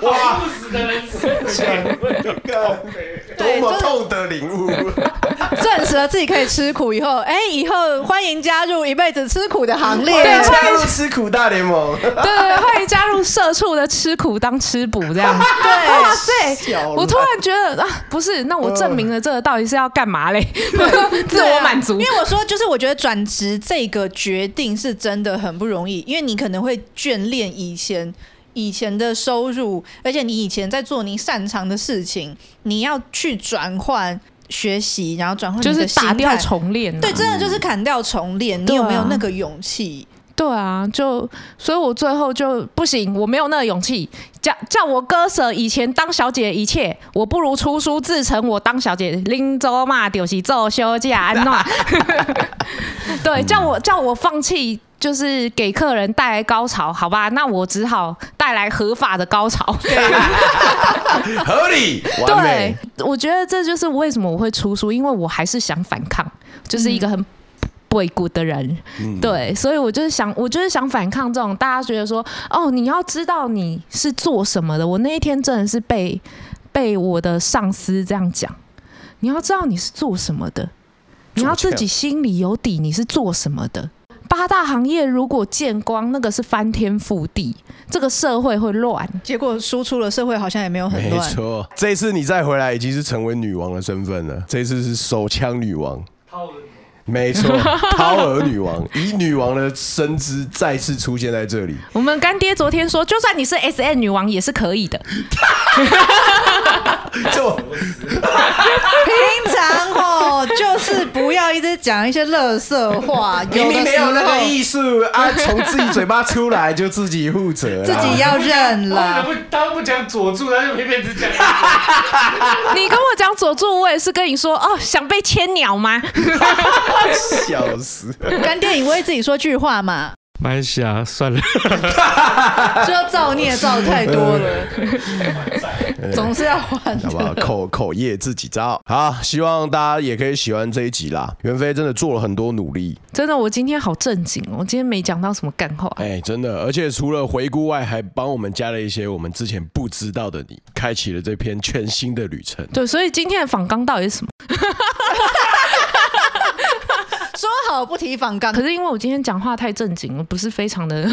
哇，不死的人生，多么痛的领悟！证实了自己可以吃苦以后，哎，以后欢迎加入一辈子吃苦的行列。对加入吃苦大联盟。对对对，欢迎加入社畜的吃苦当吃补这样。对，哇塞！我突然觉得啊，不是，那我证明了这个到底是要干嘛嘞？自我满足。因为我说，就是我觉得转职这个决定是真的很不容易，因为你可能会眷恋以前。以前的收入，而且你以前在做你擅长的事情，你要去转换学习，然后转换就是打掉重练，啊，对，真的就是砍掉重练。你有没有那个勇气？对啊，就所以，我最后就不行，我没有那个勇气，叫叫我割舍以前当小姐的一切，我不如出书自成我当小姐，拎走嘛，就是做休假，安怎？对，叫我叫我放弃。就是给客人带来高潮，好吧？那我只好带来合法的高潮，合理。对，我觉得这就是为什么我会出书，因为我还是想反抗，就是一个很不畏骨的人。嗯、对，所以我就是想，我就是想反抗这种大家觉得说，哦，你要知道你是做什么的。我那一天真的是被被我的上司这样讲，你要知道你是做什么的，你要自己心里有底，你是做什么的。八大行业如果见光，那个是翻天覆地，这个社会会乱。结果输出了社会好像也没有很乱。没错，这一次你再回来已经是成为女王的身份了。这一次是手枪女王。没错，掏耳女王 以女王的身姿再次出现在这里。我们干爹昨天说，就算你是 S N 女王也是可以的。就 平常哦，就是不要一直讲一些乐色话，明明没有那个艺术啊，从自己嘴巴出来就自己负责，自己要认了。不，他不讲佐助，他就偏偏只讲。你跟我讲佐助，我也是跟你说哦，想被千鸟吗？笑死！干爹，你为自己说句话嘛？蛮想算了，就要造孽造太多了，总是要还，好不好？口口业自己造。好，希望大家也可以喜欢这一集啦。袁飞真的做了很多努力，真的，我今天好正经哦，我今天没讲到什么干话。哎，真的，而且除了回顾外，还帮我们加了一些我们之前不知道的你，开启了这篇全新的旅程。对，所以今天的访纲到底是什么？说好不提反纲，可是因为我今天讲话太正经了，不是非常的，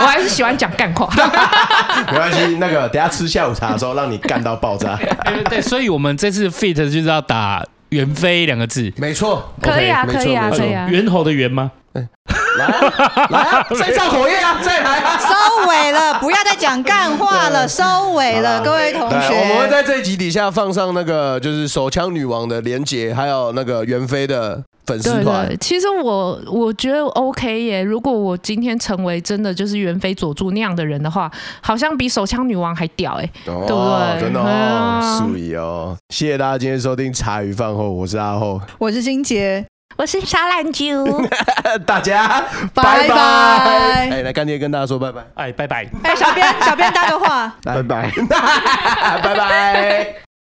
我还是喜欢讲干话。没关系，那个等下吃下午茶的时候，让你干到爆炸。对 对，所以我们这次 fit 就是要打袁飞两个字，没错，可以啊，可以啊，可以啊，猿猴的猿吗？来啊，来啊，再造口业啊，再来啊！收尾了，不要再讲干话了，收尾了，各位同学。我们会在这一集底下放上那个就是手枪女王的连结，还有那个袁飞的。粉丝团，其实我我觉得 OK 耶。如果我今天成为真的就是袁非佐助那样的人的话，好像比手枪女王还屌哎，哦、对不对？真的哦，注意哦。谢谢大家今天收听茶余饭后，我是阿厚，我是金杰，我是小懒猪，大家拜拜。哎，来干爹跟大家说拜拜，哎，拜拜。哎，小编小编搭个话，拜拜，拜拜。